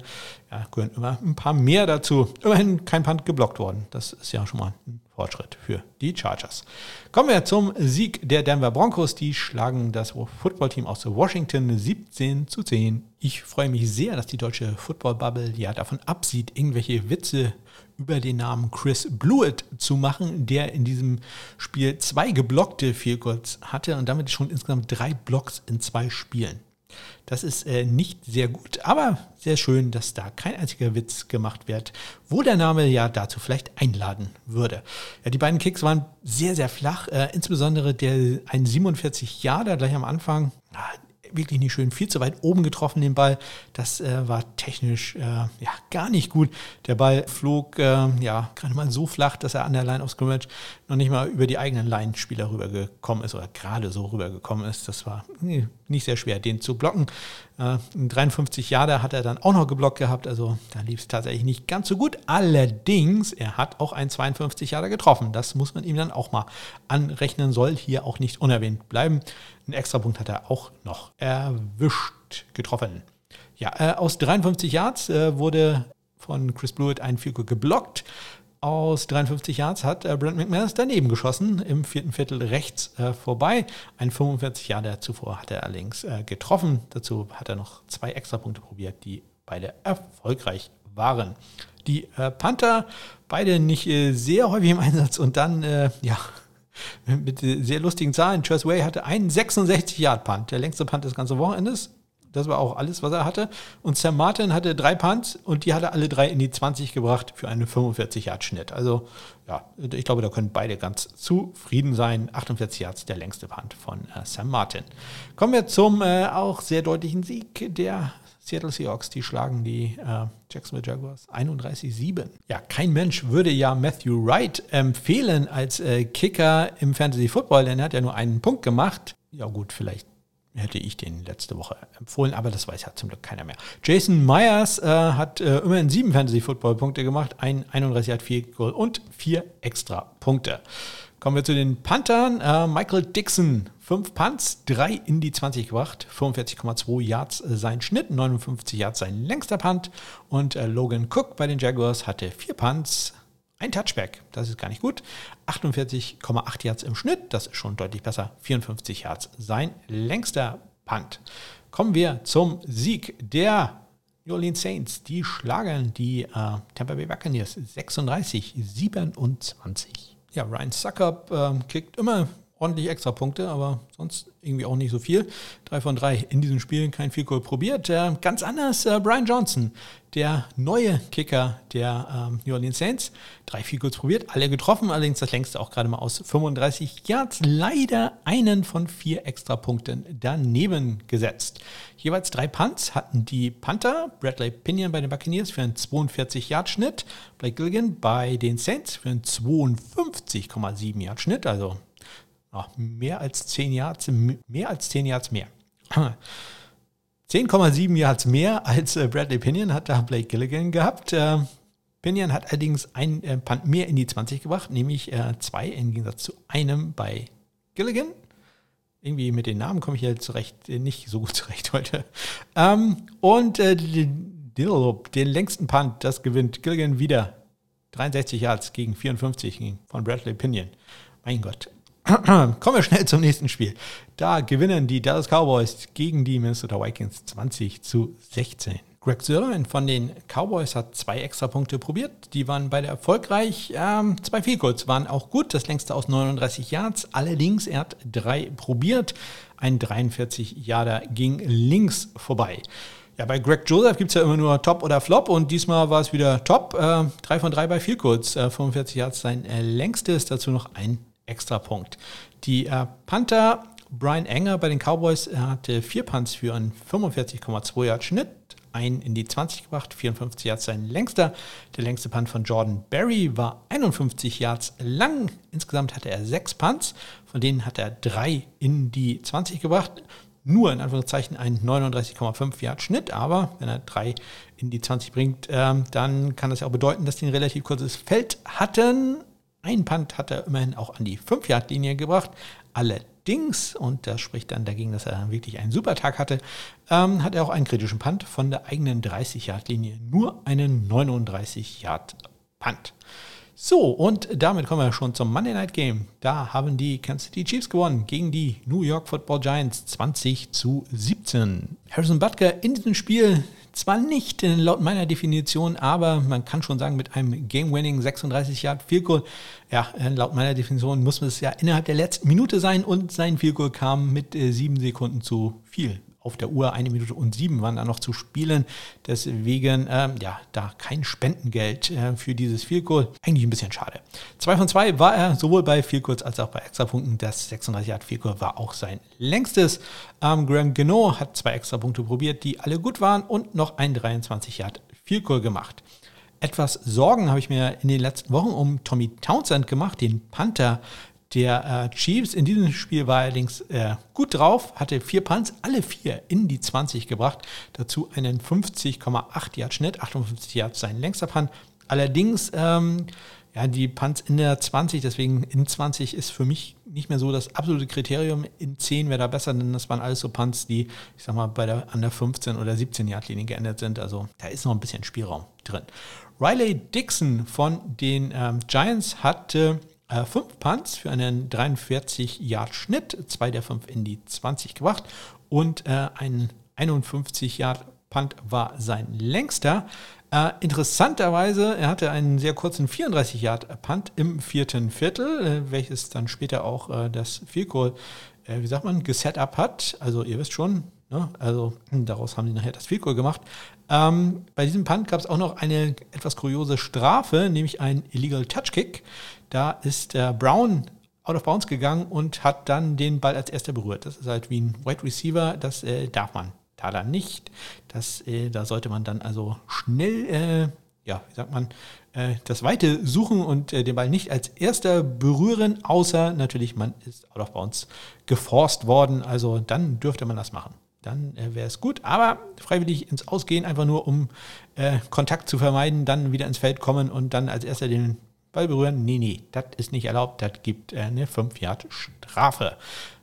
Ja, gehören immer ein paar mehr dazu. Immerhin kein Punt geblockt worden. Das ist ja schon mal ein Fortschritt für die Chargers. Kommen wir zum Sieg der Denver Broncos. Die schlagen das Footballteam aus Washington 17 zu 10. Ich freue mich sehr, dass die deutsche Football-Bubble ja davon absieht, irgendwelche Witze über den Namen Chris Blewett zu machen, der in diesem Spiel zwei geblockte Field Goals hatte und damit schon insgesamt drei Blocks in zwei Spielen. Das ist äh, nicht sehr gut, aber sehr schön, dass da kein einziger Witz gemacht wird, wo der Name ja dazu vielleicht einladen würde. Ja, die beiden Kicks waren sehr, sehr flach, äh, insbesondere der ein 47 Jahre gleich am Anfang. Wirklich nicht schön, viel zu weit oben getroffen, den Ball. Das äh, war technisch äh, ja, gar nicht gut. Der Ball flog äh, ja gerade mal so flach, dass er an der Line of Scrimmage noch nicht mal über die eigenen Line-Spieler rübergekommen ist oder gerade so rübergekommen ist. Das war nee, nicht sehr schwer, den zu blocken. Äh, 53 Jahre hat er dann auch noch geblockt gehabt, also da lief es tatsächlich nicht ganz so gut. Allerdings, er hat auch ein 52 Jahre getroffen. Das muss man ihm dann auch mal anrechnen, soll hier auch nicht unerwähnt bleiben. Einen Extrapunkt hat er auch noch erwischt, getroffen. Ja, äh, aus 53 Yards äh, wurde von Chris Blewett ein Field geblockt. Aus 53 Yards hat äh, Brent McManus daneben geschossen, im vierten Viertel rechts äh, vorbei. Ein 45 Jahre zuvor hat er allerdings äh, getroffen. Dazu hat er noch zwei Extrapunkte probiert, die beide erfolgreich waren. Die äh, Panther, beide nicht äh, sehr häufig im Einsatz und dann, äh, ja, mit sehr lustigen Zahlen. Chase Way hatte einen 66-Yard-Punt, der längste Punt des ganzen Wochenendes. Das war auch alles, was er hatte. Und Sam Martin hatte drei Punts und die hat er alle drei in die 20 gebracht für einen 45 Yard Schnitt. Also ja, ich glaube, da können beide ganz zufrieden sein. 48 Yards der längste Punt von äh, Sam Martin. Kommen wir zum äh, auch sehr deutlichen Sieg der Seattle Seahawks, die schlagen die äh, Jacksonville Jaguars 31-7. Ja, kein Mensch würde ja Matthew Wright empfehlen als äh, Kicker im Fantasy Football, denn er hat ja nur einen Punkt gemacht. Ja gut, vielleicht hätte ich den letzte Woche empfohlen, aber das weiß ja zum Glück keiner mehr. Jason Myers äh, hat äh, immerhin sieben Fantasy-Football-Punkte gemacht, ein 31 hat vier Goal und vier extra Punkte. Kommen wir zu den Panthern. Äh, Michael Dixon, fünf Punts, drei in die 20 gebracht, 45,2 Yards äh, sein Schnitt, 59 Yards sein längster Punt und äh, Logan Cook bei den Jaguars hatte vier Punts, ein Touchback, das ist gar nicht gut. 48,8 Yards im Schnitt, das ist schon deutlich besser. 54 Yards sein längster Punt. Kommen wir zum Sieg der New Orleans Saints. Die schlagen die äh, Tampa Bay Buccaneers 36, 27. Ja, Ryan Suckup äh, kriegt immer ordentlich extra Punkte, aber sonst irgendwie auch nicht so viel. Drei von drei in diesem Spiel, kein viel Goal probiert. Äh, ganz anders äh, Brian Johnson, der neue Kicker der ähm, New Orleans Saints. Drei viel Goals probiert, alle getroffen, allerdings das längste auch gerade mal aus 35 Yards. Leider einen von vier extra Punkten daneben gesetzt. Jeweils drei Punts hatten die Panther, Bradley Pinion bei den Buccaneers für einen 42-Yard-Schnitt, Blake Gilligan bei den Saints für einen 52,7-Yard-Schnitt, also Ach, mehr als 10 Yards, mehr als 10 Yards mehr. 10,7 Yards mehr als äh, Bradley Pinion hat da Blake Gilligan gehabt. Äh, Pinion hat allerdings ein äh, Punt mehr in die 20 gebracht, nämlich zwei im Gegensatz zu einem bei Gilligan. Irgendwie mit den Namen komme ich hier zurecht, nicht so gut zurecht heute. Ähm, und den längsten Punt, das gewinnt Gilligan wieder. 63 Yards gegen 54 von Bradley Pinion. Mein Gott, Kommen wir schnell zum nächsten Spiel. Da gewinnen die Dallas Cowboys gegen die Minnesota Vikings 20 zu 16. Greg Sirlein von den Cowboys hat zwei extra Punkte probiert. Die waren beide erfolgreich. Ähm, zwei Vielkurz waren auch gut. Das längste aus 39 Yards. Allerdings, er hat drei probiert. Ein 43 Yarder ging links vorbei. Ja, bei Greg Joseph gibt es ja immer nur Top oder Flop und diesmal war es wieder Top. Äh, drei von drei bei Vielkurz. Äh, 45 Yards sein äh, längstes. Dazu noch ein Extrapunkt. Die äh, Panther Brian Enger bei den Cowboys hatte vier Punts für einen 45,2 Yard Schnitt, einen in die 20 gebracht, 54 Yards sein längster. Der längste Punt von Jordan Berry war 51 Yards lang. Insgesamt hatte er sechs Punts, von denen hat er drei in die 20 gebracht. Nur in Anführungszeichen ein 39,5 Yard Schnitt, aber wenn er drei in die 20 bringt, äh, dann kann das ja auch bedeuten, dass die ein relativ kurzes Feld hatten. Ein Punt hat er immerhin auch an die 5-Yard-Linie gebracht. Allerdings, und das spricht dann dagegen, dass er wirklich einen super Tag hatte, ähm, hat er auch einen kritischen Punt von der eigenen 30-Yard-Linie. Nur einen 39-Yard-Punt. So, und damit kommen wir schon zum Monday Night Game. Da haben die Kansas City Chiefs gewonnen gegen die New York Football Giants 20 zu 17. Harrison Butker in diesem Spiel zwar nicht laut meiner Definition, aber man kann schon sagen, mit einem Game-Winning 36 Yard Field Goal, ja, äh, laut meiner Definition muss es ja innerhalb der letzten Minute sein und sein Field Goal kam mit äh, sieben Sekunden zu viel auf der Uhr. Eine Minute und sieben waren da noch zu spielen. Deswegen, ähm, ja, da kein Spendengeld äh, für dieses Goal. Eigentlich ein bisschen schade. Zwei von zwei war er sowohl bei Goals als auch bei Extrapunkten. Das 36 Yard Goal war auch sein längstes. Ähm, Graham Geno hat zwei Extrapunkte probiert, die alle gut waren und noch ein 23 Yard Goal gemacht. Etwas Sorgen habe ich mir in den letzten Wochen um Tommy Townsend gemacht, den Panther der äh, Chiefs. In diesem Spiel war er allerdings äh, gut drauf, hatte vier Punts, alle vier in die 20 gebracht. Dazu einen 50,8 Yard Schnitt, 58 Yards sein längster Punt. Allerdings ähm, ja, die Punts in der 20, deswegen in 20 ist für mich nicht mehr so das absolute Kriterium. In 10 wäre da besser, denn das waren alles so Punts, die, ich sag mal, bei der, an der 15 oder 17 Yard Linie geändert sind. Also da ist noch ein bisschen Spielraum drin. Riley Dixon von den ähm, Giants hatte äh, fünf Punts für einen 43 Yard Schnitt, zwei der fünf in die 20 gebracht und äh, ein 51 Yard Punt war sein längster. Äh, interessanterweise, er hatte einen sehr kurzen 34-Yard-Punt im vierten Viertel, äh, welches dann später auch äh, das Field Goal, äh, wie sagt man, geset-up hat. Also ihr wisst schon, ne? also daraus haben sie nachher das Field Goal gemacht. Ähm, bei diesem Punt gab es auch noch eine etwas kuriose Strafe, nämlich ein Illegal Touch Kick. Da ist der Brown out of bounds gegangen und hat dann den Ball als erster berührt. Das ist halt wie ein Wide Receiver, das äh, darf man da dann nicht. Das, äh, da sollte man dann also schnell, äh, ja, wie sagt man, äh, das Weite suchen und äh, den Ball nicht als erster berühren, außer natürlich, man ist out of bounds geforst worden. Also dann dürfte man das machen. Dann äh, wäre es gut. Aber freiwillig ins Ausgehen, einfach nur um äh, Kontakt zu vermeiden, dann wieder ins Feld kommen und dann als erster den Ball berühren. Nee, nee, das ist nicht erlaubt. Das gibt eine 5 Yard Strafe.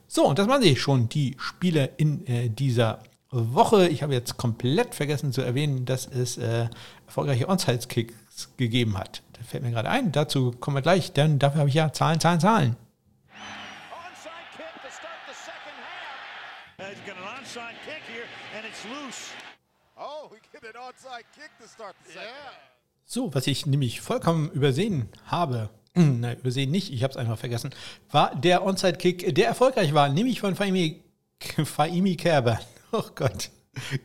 So, und das waren sie schon, die Spiele in äh, dieser Woche. Ich habe jetzt komplett vergessen zu erwähnen, dass es äh, erfolgreiche Onside-Kicks gegeben hat. Das fällt mir gerade ein. Dazu kommen wir gleich, denn dafür habe ich ja Zahlen, Zahlen, Zahlen. Oh, so, was ich nämlich vollkommen übersehen habe, nein, übersehen nicht, ich habe es einfach vergessen, war der Onside-Kick, der erfolgreich war, nämlich von Faimi, Faimi Kerber. Oh Gott.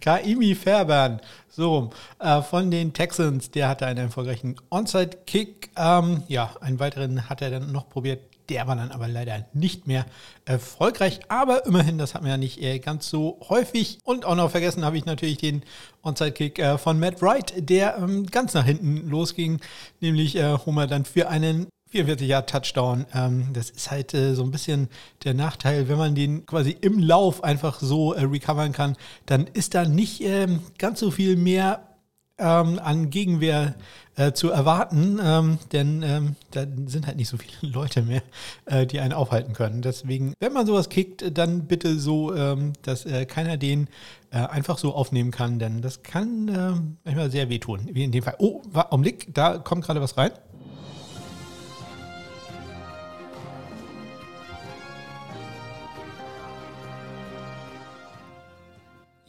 Kaimi Fairbairn, so äh, von den Texans, der hatte einen erfolgreichen Onside-Kick. Ähm, ja, einen weiteren hat er dann noch probiert. Der war dann aber leider nicht mehr erfolgreich. Aber immerhin, das hat man ja nicht äh, ganz so häufig. Und auch noch vergessen habe ich natürlich den Onside-Kick äh, von Matt Wright, der ähm, ganz nach hinten losging. Nämlich äh, Homer dann für einen 44 Jahre Touchdown. Das ist halt so ein bisschen der Nachteil, wenn man den quasi im Lauf einfach so recovern kann, dann ist da nicht ähm, ganz so viel mehr ähm, an Gegenwehr äh, zu erwarten, ähm, denn ähm, da sind halt nicht so viele Leute mehr, äh, die einen aufhalten können. Deswegen, wenn man sowas kickt, dann bitte so, ähm, dass äh, keiner den äh, einfach so aufnehmen kann, denn das kann manchmal sehr wehtun, wie in dem Fall. Oh, Augenblick, da kommt gerade was rein.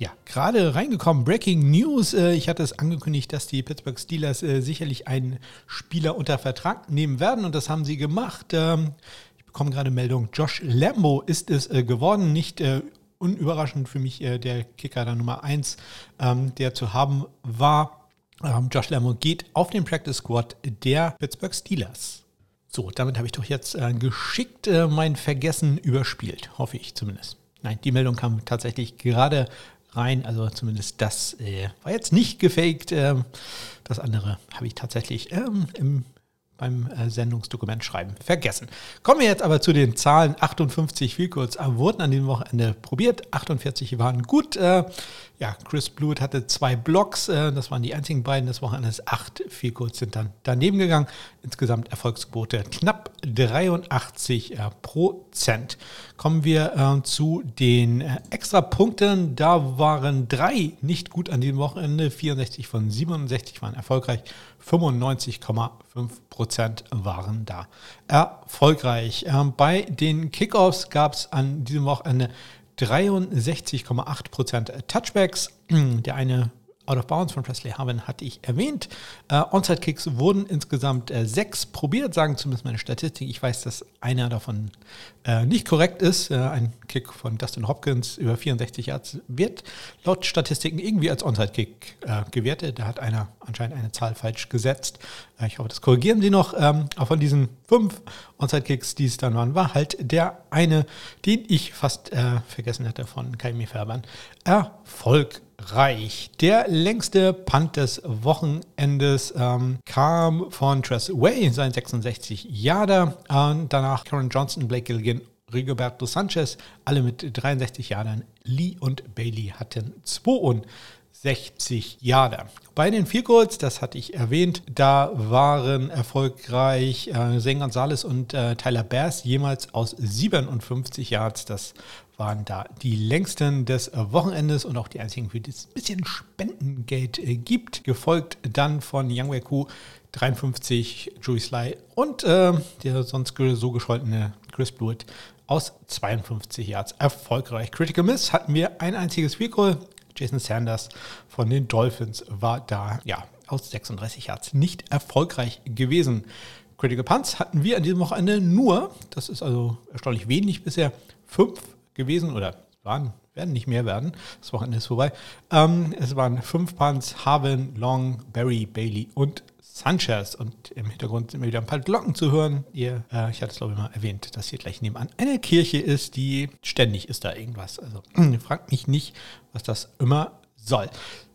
Ja, gerade reingekommen, Breaking News. Äh, ich hatte es angekündigt, dass die Pittsburgh Steelers äh, sicherlich einen Spieler unter Vertrag nehmen werden und das haben sie gemacht. Ähm, ich bekomme gerade Meldung, Josh Lambo ist es äh, geworden, nicht unüberraschend für mich der Kicker der Nummer 1, ähm, der zu haben war. Ähm, Josh Lambo geht auf den Practice Squad der Pittsburgh Steelers. So, damit habe ich doch jetzt geschickt mein Vergessen überspielt, hoffe ich zumindest. Nein, die Meldung kam tatsächlich gerade rein. Also zumindest das äh, war jetzt nicht gefaked. Ähm, das andere habe ich tatsächlich ähm, im beim äh, Sendungsdokument schreiben vergessen. Kommen wir jetzt aber zu den Zahlen. 58 viel kurz wurden an diesem Wochenende probiert. 48 waren gut. Äh, ja, Chris Blewett hatte zwei Blocks. Äh, das waren die einzigen beiden des Wochenendes. Acht viel kurz sind dann daneben gegangen. Insgesamt Erfolgsquote knapp 83 Prozent. Kommen wir zu den Extrapunkten. Da waren drei nicht gut an diesem Wochenende. 64 von 67 waren erfolgreich. 95,5 Prozent waren da erfolgreich. Ähm, bei den Kickoffs gab es an diesem Wochenende 63,8 Prozent Touchbacks. Der eine Out of Bounds von Presley Harvin hatte ich erwähnt. Äh, Onside-Kicks wurden insgesamt äh, sechs probiert, sagen zumindest meine Statistik. Ich weiß, dass einer davon äh, nicht korrekt ist. Äh, ein Kick von Dustin Hopkins über 64 Yards wird laut Statistiken irgendwie als Onside-Kick äh, gewertet. Da hat einer anscheinend eine Zahl falsch gesetzt. Äh, ich hoffe, das korrigieren Sie noch. Ähm, aber von diesen fünf Onside-Kicks, die es dann waren, war halt der eine, den ich fast vergessen hatte von Kaimi Färbern, erfolgreich reich. Der längste Punt des Wochenendes ähm, kam von Tress Way, sein 66 Jahre. Und danach Karen Johnson, Blake Gilligan, Rigoberto Sanchez, alle mit 63 Jahren. Lee und Bailey hatten 62 Jahre. Bei den vier Goals, das hatte ich erwähnt, da waren erfolgreich äh, Zane Gonzalez und äh, Tyler Bass jemals aus 57 Yards. Das waren da die längsten des Wochenendes und auch die einzigen, für die es ein bisschen Spendengeld äh, gibt. Gefolgt dann von Yang Wei 53, Joey Sly und äh, der sonst so gescholtene Chris Blewett aus 52 Yards erfolgreich. Critical Miss hatten wir ein einziges Goal. Jason Sanders von den Dolphins war da ja aus 36 Yards nicht erfolgreich gewesen. Critical Punts hatten wir an diesem Wochenende nur, das ist also erstaunlich wenig bisher, fünf gewesen oder waren, werden nicht mehr werden. Das Wochenende ist vorbei. Ähm, es waren fünf Punts, Harvin, Long, Barry, Bailey und Sanchez. Und im Hintergrund sind mir wieder ein paar Glocken zu hören. Ihr, äh, ich hatte es glaube ich mal erwähnt, dass hier gleich nebenan eine Kirche ist, die ständig ist da irgendwas. Also fragt mich nicht, was das immer soll.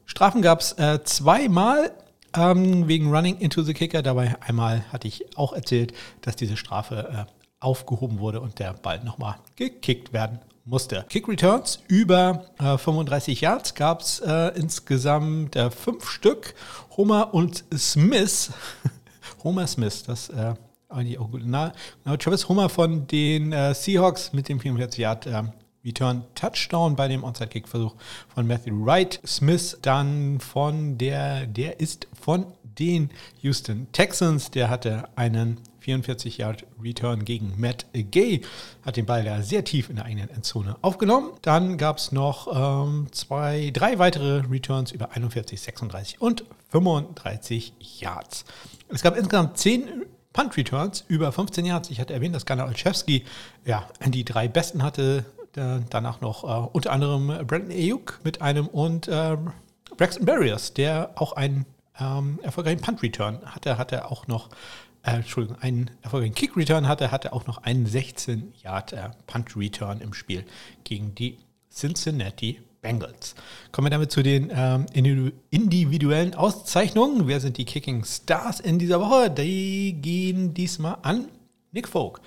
Strafen gab es äh, zweimal ähm, wegen Running into the Kicker. Dabei einmal hatte ich auch erzählt, dass diese Strafe äh, aufgehoben wurde und der Ball nochmal gekickt werden musste. Kick Returns über äh, 35 Yards gab es äh, insgesamt äh, fünf Stück. Homer und Smith, Homer Smith, das äh, eigentlich auch gut. Na, na, Travis Homer von den äh, Seahawks mit dem 44 Yard äh, Return Touchdown bei dem Onside-Kick-Versuch von Matthew Wright. Smith dann von der, der ist von den Houston Texans, der hatte einen 44 Yard Return gegen Matt Gay, hat den Ball da sehr tief in der eigenen Endzone aufgenommen. Dann gab es noch ähm, zwei, drei weitere Returns über 41, 36 und 35 Yards. Es gab insgesamt zehn Punt Returns über 15 Yards. Ich hatte erwähnt, dass Gunnar Olszewski ja, die drei besten hatte. Danach noch äh, unter anderem Brandon Ayuk mit einem und äh, Braxton Barriers, der auch einen ähm, erfolgreichen Punt Return hatte, hatte auch noch äh, Entschuldigung, einen erfolgreichen Kick-Return hatte, hatte auch noch einen 16-Yard-Punt-Return im Spiel gegen die Cincinnati Bengals. Kommen wir damit zu den ähm, individuellen Auszeichnungen. Wer sind die Kicking Stars in dieser Woche? Die gehen diesmal an Nick Folk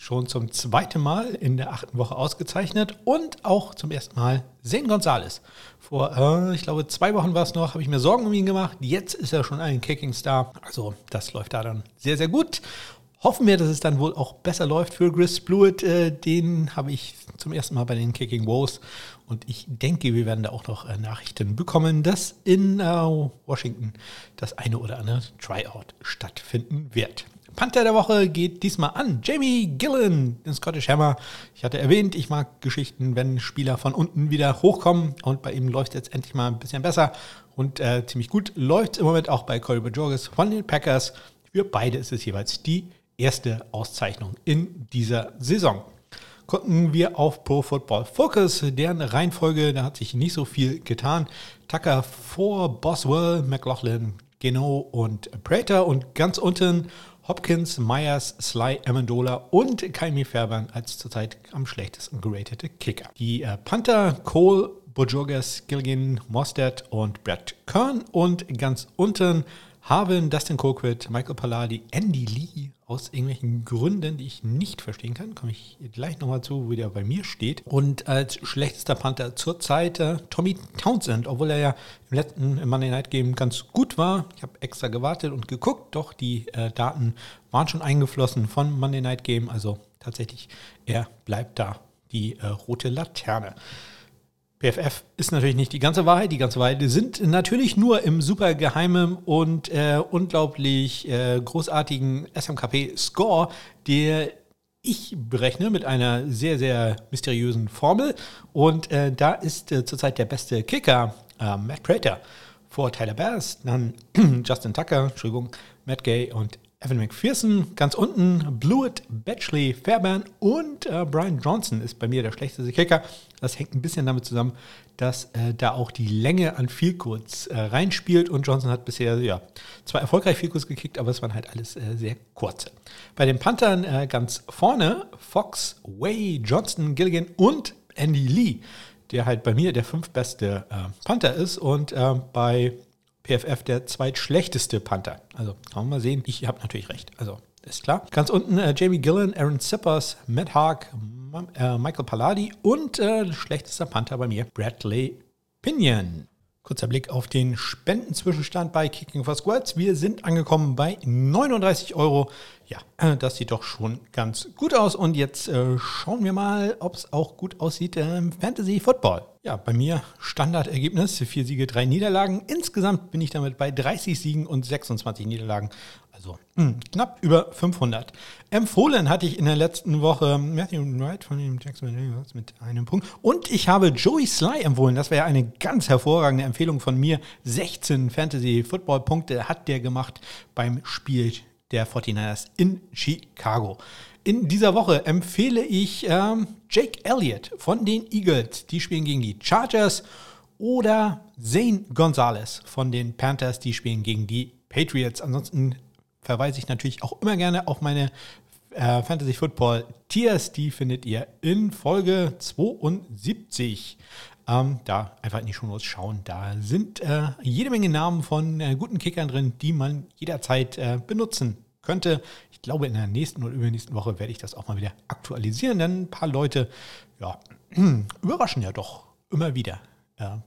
schon zum zweiten Mal in der achten Woche ausgezeichnet und auch zum ersten Mal Zane Gonzalez. Vor, äh, ich glaube, zwei Wochen war es noch, habe ich mir Sorgen um ihn gemacht. Jetzt ist er schon ein Kicking Star. Also, das läuft da dann sehr, sehr gut. Hoffen wir, dass es dann wohl auch besser läuft für Chris Blewett. Äh, den habe ich zum ersten Mal bei den Kicking Woes. Und ich denke, wir werden da auch noch äh, Nachrichten bekommen, dass in äh, Washington das eine oder andere Tryout stattfinden wird. Panther der Woche geht diesmal an Jamie Gillen, den Scottish Hammer. Ich hatte erwähnt, ich mag Geschichten, wenn Spieler von unten wieder hochkommen und bei ihm läuft es jetzt endlich mal ein bisschen besser und äh, ziemlich gut läuft im Moment auch bei Corey Bajorges von den Packers. Für beide ist es jeweils die erste Auszeichnung in dieser Saison. Gucken wir auf Pro Football Focus, deren Reihenfolge, da hat sich nicht so viel getan. Tucker vor Boswell, McLaughlin, Geno und Prater und ganz unten Hopkins, Myers, Sly, Amendola und Kaimi Fairbairn als zurzeit am schlechtesten geratete Kicker. Die äh, Panther, Cole, Bojogas, Gilligan, Mostert und Brad Kern und ganz unten Harvin, Dustin Colquitt, Michael Palladi, Andy Lee aus irgendwelchen Gründen, die ich nicht verstehen kann, komme ich gleich nochmal zu, wo der bei mir steht. Und als schlechtester Panther zurzeit äh, Tommy Townsend, obwohl er ja im letzten Monday Night Game ganz gut war. Ich habe extra gewartet und geguckt, doch die äh, Daten waren schon eingeflossen von Monday Night Game. Also tatsächlich, er bleibt da die äh, rote Laterne. PFF ist natürlich nicht die ganze Wahrheit. Die ganze Wahrheit sind natürlich nur im super geheimen und äh, unglaublich äh, großartigen SMKP-Score, der ich berechne mit einer sehr, sehr mysteriösen Formel. Und äh, da ist äh, zurzeit der beste Kicker äh, Matt Prater vor Tyler Bass, dann Justin Tucker, Entschuldigung, Matt Gay und Evan McPherson ganz unten, Blewett, Batchley, Fairbairn und äh, Brian Johnson ist bei mir der schlechteste Kicker. Das hängt ein bisschen damit zusammen, dass äh, da auch die Länge an Vielkurz äh, reinspielt und Johnson hat bisher ja, zwar erfolgreich Vielkurz gekickt, aber es waren halt alles äh, sehr kurze. Bei den Panthern äh, ganz vorne Fox, Way, Johnston, Gilligan und Andy Lee der halt bei mir der fünftbeste äh, Panther ist und bei PFF der zweitschlechteste Panther. Also kann man mal sehen. Ich habe natürlich recht. Also ist klar. Ganz unten äh, Jamie Gillen, Aaron Zippers, Matt Haag, äh, Michael Palladi und äh, schlechtester Panther bei mir, Bradley Pinion. Kurzer Blick auf den Spendenzwischenstand bei Kicking for Squads. Wir sind angekommen bei 39 Euro. Ja, äh, das sieht doch schon ganz gut aus. Und jetzt äh, schauen wir mal, ob es auch gut aussieht im Fantasy Football. Ja, bei mir Standardergebnis, vier Siege, drei Niederlagen. Insgesamt bin ich damit bei 30 Siegen und 26 Niederlagen. Also mh, hm, knapp über 500. Empfohlen hatte ich in der letzten Woche Matthew Wright von dem Jackson mit einem Punkt. Und ich habe Joey Sly empfohlen. Das wäre eine ganz hervorragende Empfehlung von mir. 16 Fantasy Football Punkte hat der gemacht beim Spiel der 49ers in Chicago. In dieser Woche empfehle ich ähm, Jake Elliott von den Eagles. Die spielen gegen die Chargers. Oder Zane Gonzalez von den Panthers. Die spielen gegen die Patriots. Ansonsten verweise ich natürlich auch immer gerne auf meine äh, Fantasy Football Tiers. Die findet ihr in Folge 72. Ähm, da einfach in die Shownotes schauen. Da sind äh, jede Menge Namen von äh, guten Kickern drin, die man jederzeit äh, benutzen könnte. Ich glaube, in der nächsten oder übernächsten Woche werde ich das auch mal wieder aktualisieren, denn ein paar Leute ja, überraschen ja doch immer wieder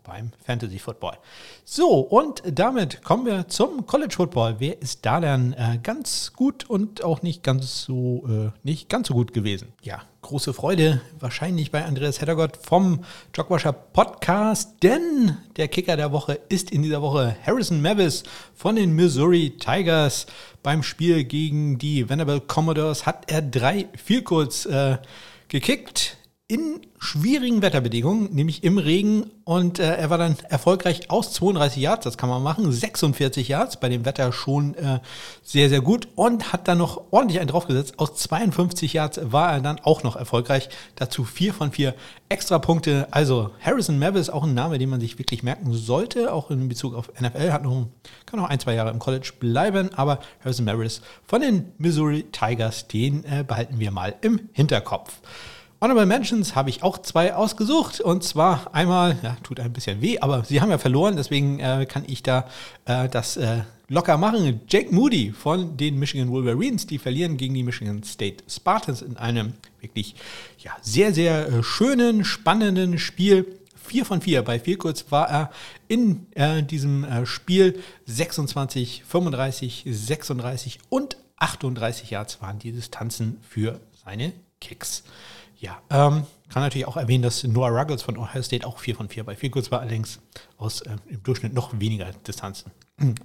beim Fantasy Football. So, und damit kommen wir zum College Football. Wer ist da dann äh, ganz gut und auch nicht ganz so äh, nicht ganz so gut gewesen? Ja, große Freude wahrscheinlich bei Andreas Heddergott vom Jogwasher Podcast, denn der Kicker der Woche ist in dieser Woche Harrison Mavis von den Missouri Tigers. Beim Spiel gegen die Vanderbilt Commodores hat er drei Vielkurz äh, gekickt in schwierigen Wetterbedingungen, nämlich im Regen. Und äh, er war dann erfolgreich aus 32 Yards, das kann man machen, 46 Yards, bei dem Wetter schon äh, sehr, sehr gut. Und hat dann noch ordentlich einen draufgesetzt. Aus 52 Yards war er dann auch noch erfolgreich. Dazu vier von vier extra Punkte. Also Harrison Mavis, auch ein Name, den man sich wirklich merken sollte, auch in Bezug auf NFL. Hat noch, kann noch ein, zwei Jahre im College bleiben. Aber Harrison Mavis von den Missouri Tigers, den äh, behalten wir mal im Hinterkopf. Honorable Mentions habe ich auch zwei ausgesucht. Und zwar einmal, ja, tut ein bisschen weh, aber sie haben ja verloren, deswegen äh, kann ich da äh, das äh, locker machen. Jake Moody von den Michigan Wolverines, die verlieren gegen die Michigan State Spartans in einem wirklich ja, sehr, sehr äh, schönen, spannenden Spiel. 4 von 4. Bei 4 kurz war er in äh, diesem äh, Spiel 26, 35, 36 und 38 Yards waren die Distanzen für seine Kicks. Ja, ähm, kann natürlich auch erwähnen, dass Noah Ruggles von Ohio State auch 4 von 4 bei 4 kurz war, allerdings aus äh, im Durchschnitt noch weniger Distanzen.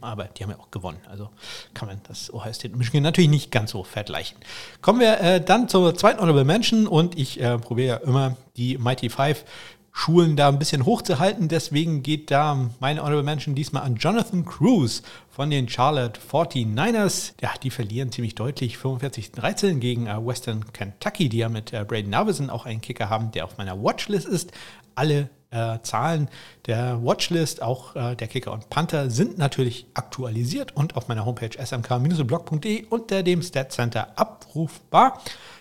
Aber die haben ja auch gewonnen. Also kann man das Ohio State und Michigan natürlich nicht ganz so vergleichen. Kommen wir äh, dann zur zweiten Honorable Mention und ich äh, probiere ja immer die Mighty Five Schulen da ein bisschen hochzuhalten. Deswegen geht da meine Honorable Mention diesmal an Jonathan Cruz von den Charlotte 49ers. Ja, die verlieren ziemlich deutlich 45-13 gegen äh, Western Kentucky, die ja mit äh, Braden Narvison auch einen Kicker haben, der auf meiner Watchlist ist. Alle äh, Zahlen der Watchlist, auch äh, der Kicker und Panther, sind natürlich aktualisiert und auf meiner Homepage smk-blog.de unter dem Stat Center abrufbar.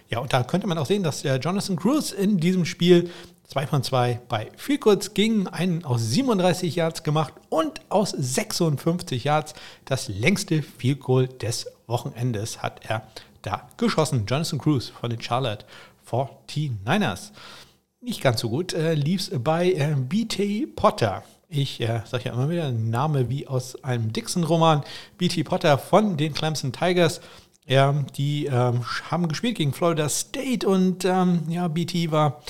Ja, und da könnte man auch sehen, dass äh, Jonathan Cruz in diesem Spiel 2 von 2 bei Vielkurz ging, einen aus 37 Yards gemacht und aus 56 Yards das längste Vielkohl des Wochenendes hat er da geschossen. Jonathan Cruz von den Charlotte 49ers. Nicht ganz so gut äh, lief es bei äh, BT Potter. Ich äh, sage ja immer wieder, ein Name wie aus einem Dixon-Roman. BT Potter von den Clemson Tigers. Ja, die ähm, haben gespielt gegen Florida State und ähm, ja, BT war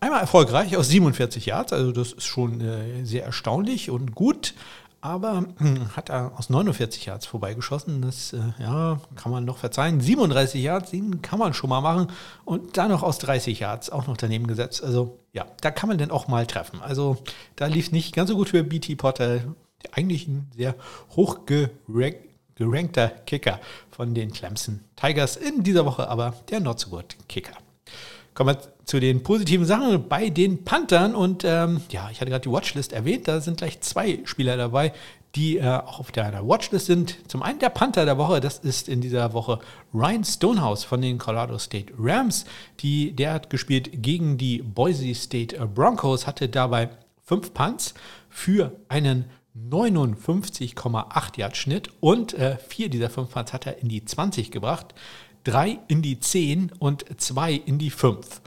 Einmal erfolgreich aus 47 Yards, also das ist schon äh, sehr erstaunlich und gut. Aber äh, hat er aus 49 Yards vorbeigeschossen. Das äh, ja, kann man noch verzeihen. 37 Yards, den kann man schon mal machen. Und dann noch aus 30 Yards auch noch daneben gesetzt. Also ja, da kann man dann auch mal treffen. Also da lief nicht ganz so gut für BT Potter. Eigentlich ein sehr hoch gerankter Kicker von den Clemson Tigers in dieser Woche, aber der not so good Kicker. Kommen wir zu den positiven Sachen bei den Panthern. Und ähm, ja, ich hatte gerade die Watchlist erwähnt. Da sind gleich zwei Spieler dabei, die äh, auch auf deiner Watchlist sind. Zum einen der Panther der Woche, das ist in dieser Woche Ryan Stonehouse von den Colorado State Rams. Die, der hat gespielt gegen die Boise State Broncos, hatte dabei fünf Punts für einen 59,8 Yard Schnitt und äh, vier dieser fünf Punts hat er in die 20 gebracht, drei in die 10 und zwei in die 5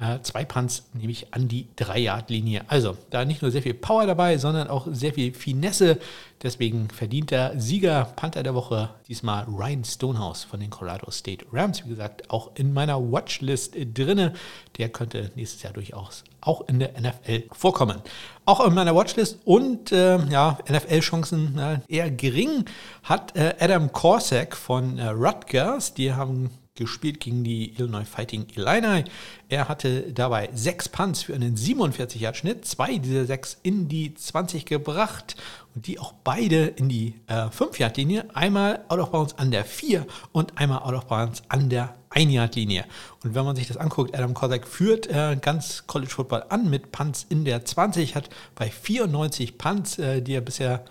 äh, zwei Punts nämlich an die 3-Yard-Linie. Also da nicht nur sehr viel Power dabei, sondern auch sehr viel Finesse. Deswegen verdient der Sieger Panther der Woche diesmal Ryan Stonehouse von den Colorado State Rams. Wie gesagt, auch in meiner Watchlist drinne. Der könnte nächstes Jahr durchaus auch in der NFL vorkommen. Auch in meiner Watchlist und äh, ja, NFL-Chancen äh, eher gering hat äh, Adam Korsak von äh, Rutgers. Die haben gespielt gegen die Illinois Fighting Illini. Er hatte dabei sechs Punts für einen 47-Yard-Schnitt, zwei dieser sechs in die 20 gebracht und die auch beide in die äh, 5-Yard-Linie. Einmal out of bounds an der 4 und einmal out of bounds an der 1-Yard-Linie. Und wenn man sich das anguckt, Adam Kozak führt äh, ganz College Football an mit Punts in der 20, hat bei 94 Punts, äh, die er bisher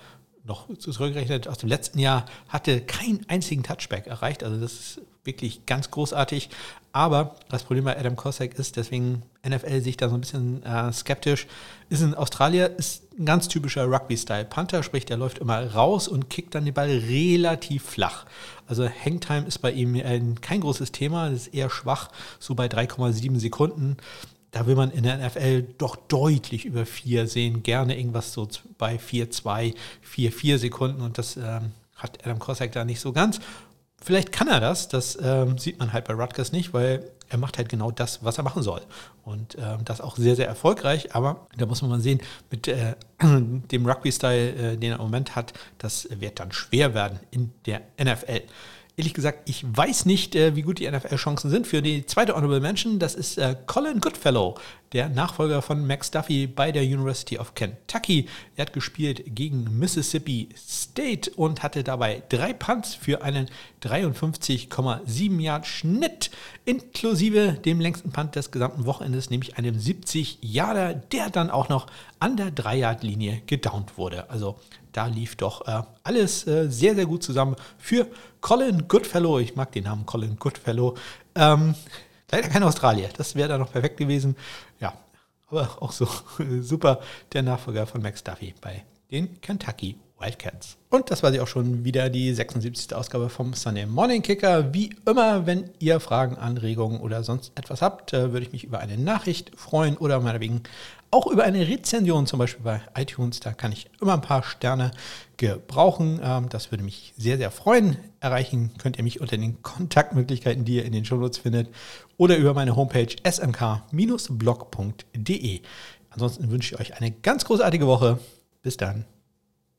noch zurückgerechnet aus dem letzten Jahr, hatte keinen einzigen Touchback erreicht. Also das ist wirklich ganz großartig. Aber das Problem bei Adam Cossack ist, deswegen NFL sich da so ein bisschen äh, skeptisch, ist in Australier, ist ein ganz typischer Rugby-Style-Panther, sprich, der läuft immer raus und kickt dann den Ball relativ flach. Also Hangtime ist bei ihm äh, kein großes Thema, ist eher schwach, so bei 3,7 Sekunden. Da will man in der NFL doch deutlich über 4 sehen, gerne irgendwas so bei 4,2, 4,4 Sekunden und das ähm, hat Adam Cossack da nicht so ganz. Vielleicht kann er das, das ähm, sieht man halt bei Rutgers nicht, weil er macht halt genau das, was er machen soll. Und ähm, das auch sehr, sehr erfolgreich. Aber da muss man mal sehen, mit äh, dem Rugby-Style, äh, den er im Moment hat, das wird dann schwer werden in der NFL. Ehrlich gesagt, ich weiß nicht, äh, wie gut die NFL-Chancen sind für die zweite Honorable Mention. Das ist äh, Colin Goodfellow, der Nachfolger von Max Duffy bei der University of Kentucky. Er hat gespielt gegen Mississippi State und hatte dabei drei Punts für einen 53,7 Yard Schnitt, inklusive dem längsten Punt des gesamten Wochenendes, nämlich einem 70 Yarder, der dann auch noch an der 3 Yard Linie gedownt wurde. Also da lief doch äh, alles äh, sehr, sehr gut zusammen für Colin Goodfellow. Ich mag den Namen Colin Goodfellow. Ähm, leider kein Australier. Das wäre da noch perfekt gewesen. Ja, aber auch so super der Nachfolger von Max Duffy bei den Kentucky Wildcats. Und das war sie auch schon wieder die 76. Ausgabe vom Sunday Morning Kicker. Wie immer, wenn ihr Fragen, Anregungen oder sonst etwas habt, äh, würde ich mich über eine Nachricht freuen oder meinetwegen auch über eine Rezension, zum Beispiel bei iTunes. Da kann ich immer ein paar Sterne gebrauchen. Ähm, das würde mich sehr, sehr freuen. Erreichen könnt ihr mich unter den Kontaktmöglichkeiten, die ihr in den Shownotes findet, oder über meine Homepage smk-blog.de. Ansonsten wünsche ich euch eine ganz großartige Woche. Bis dann.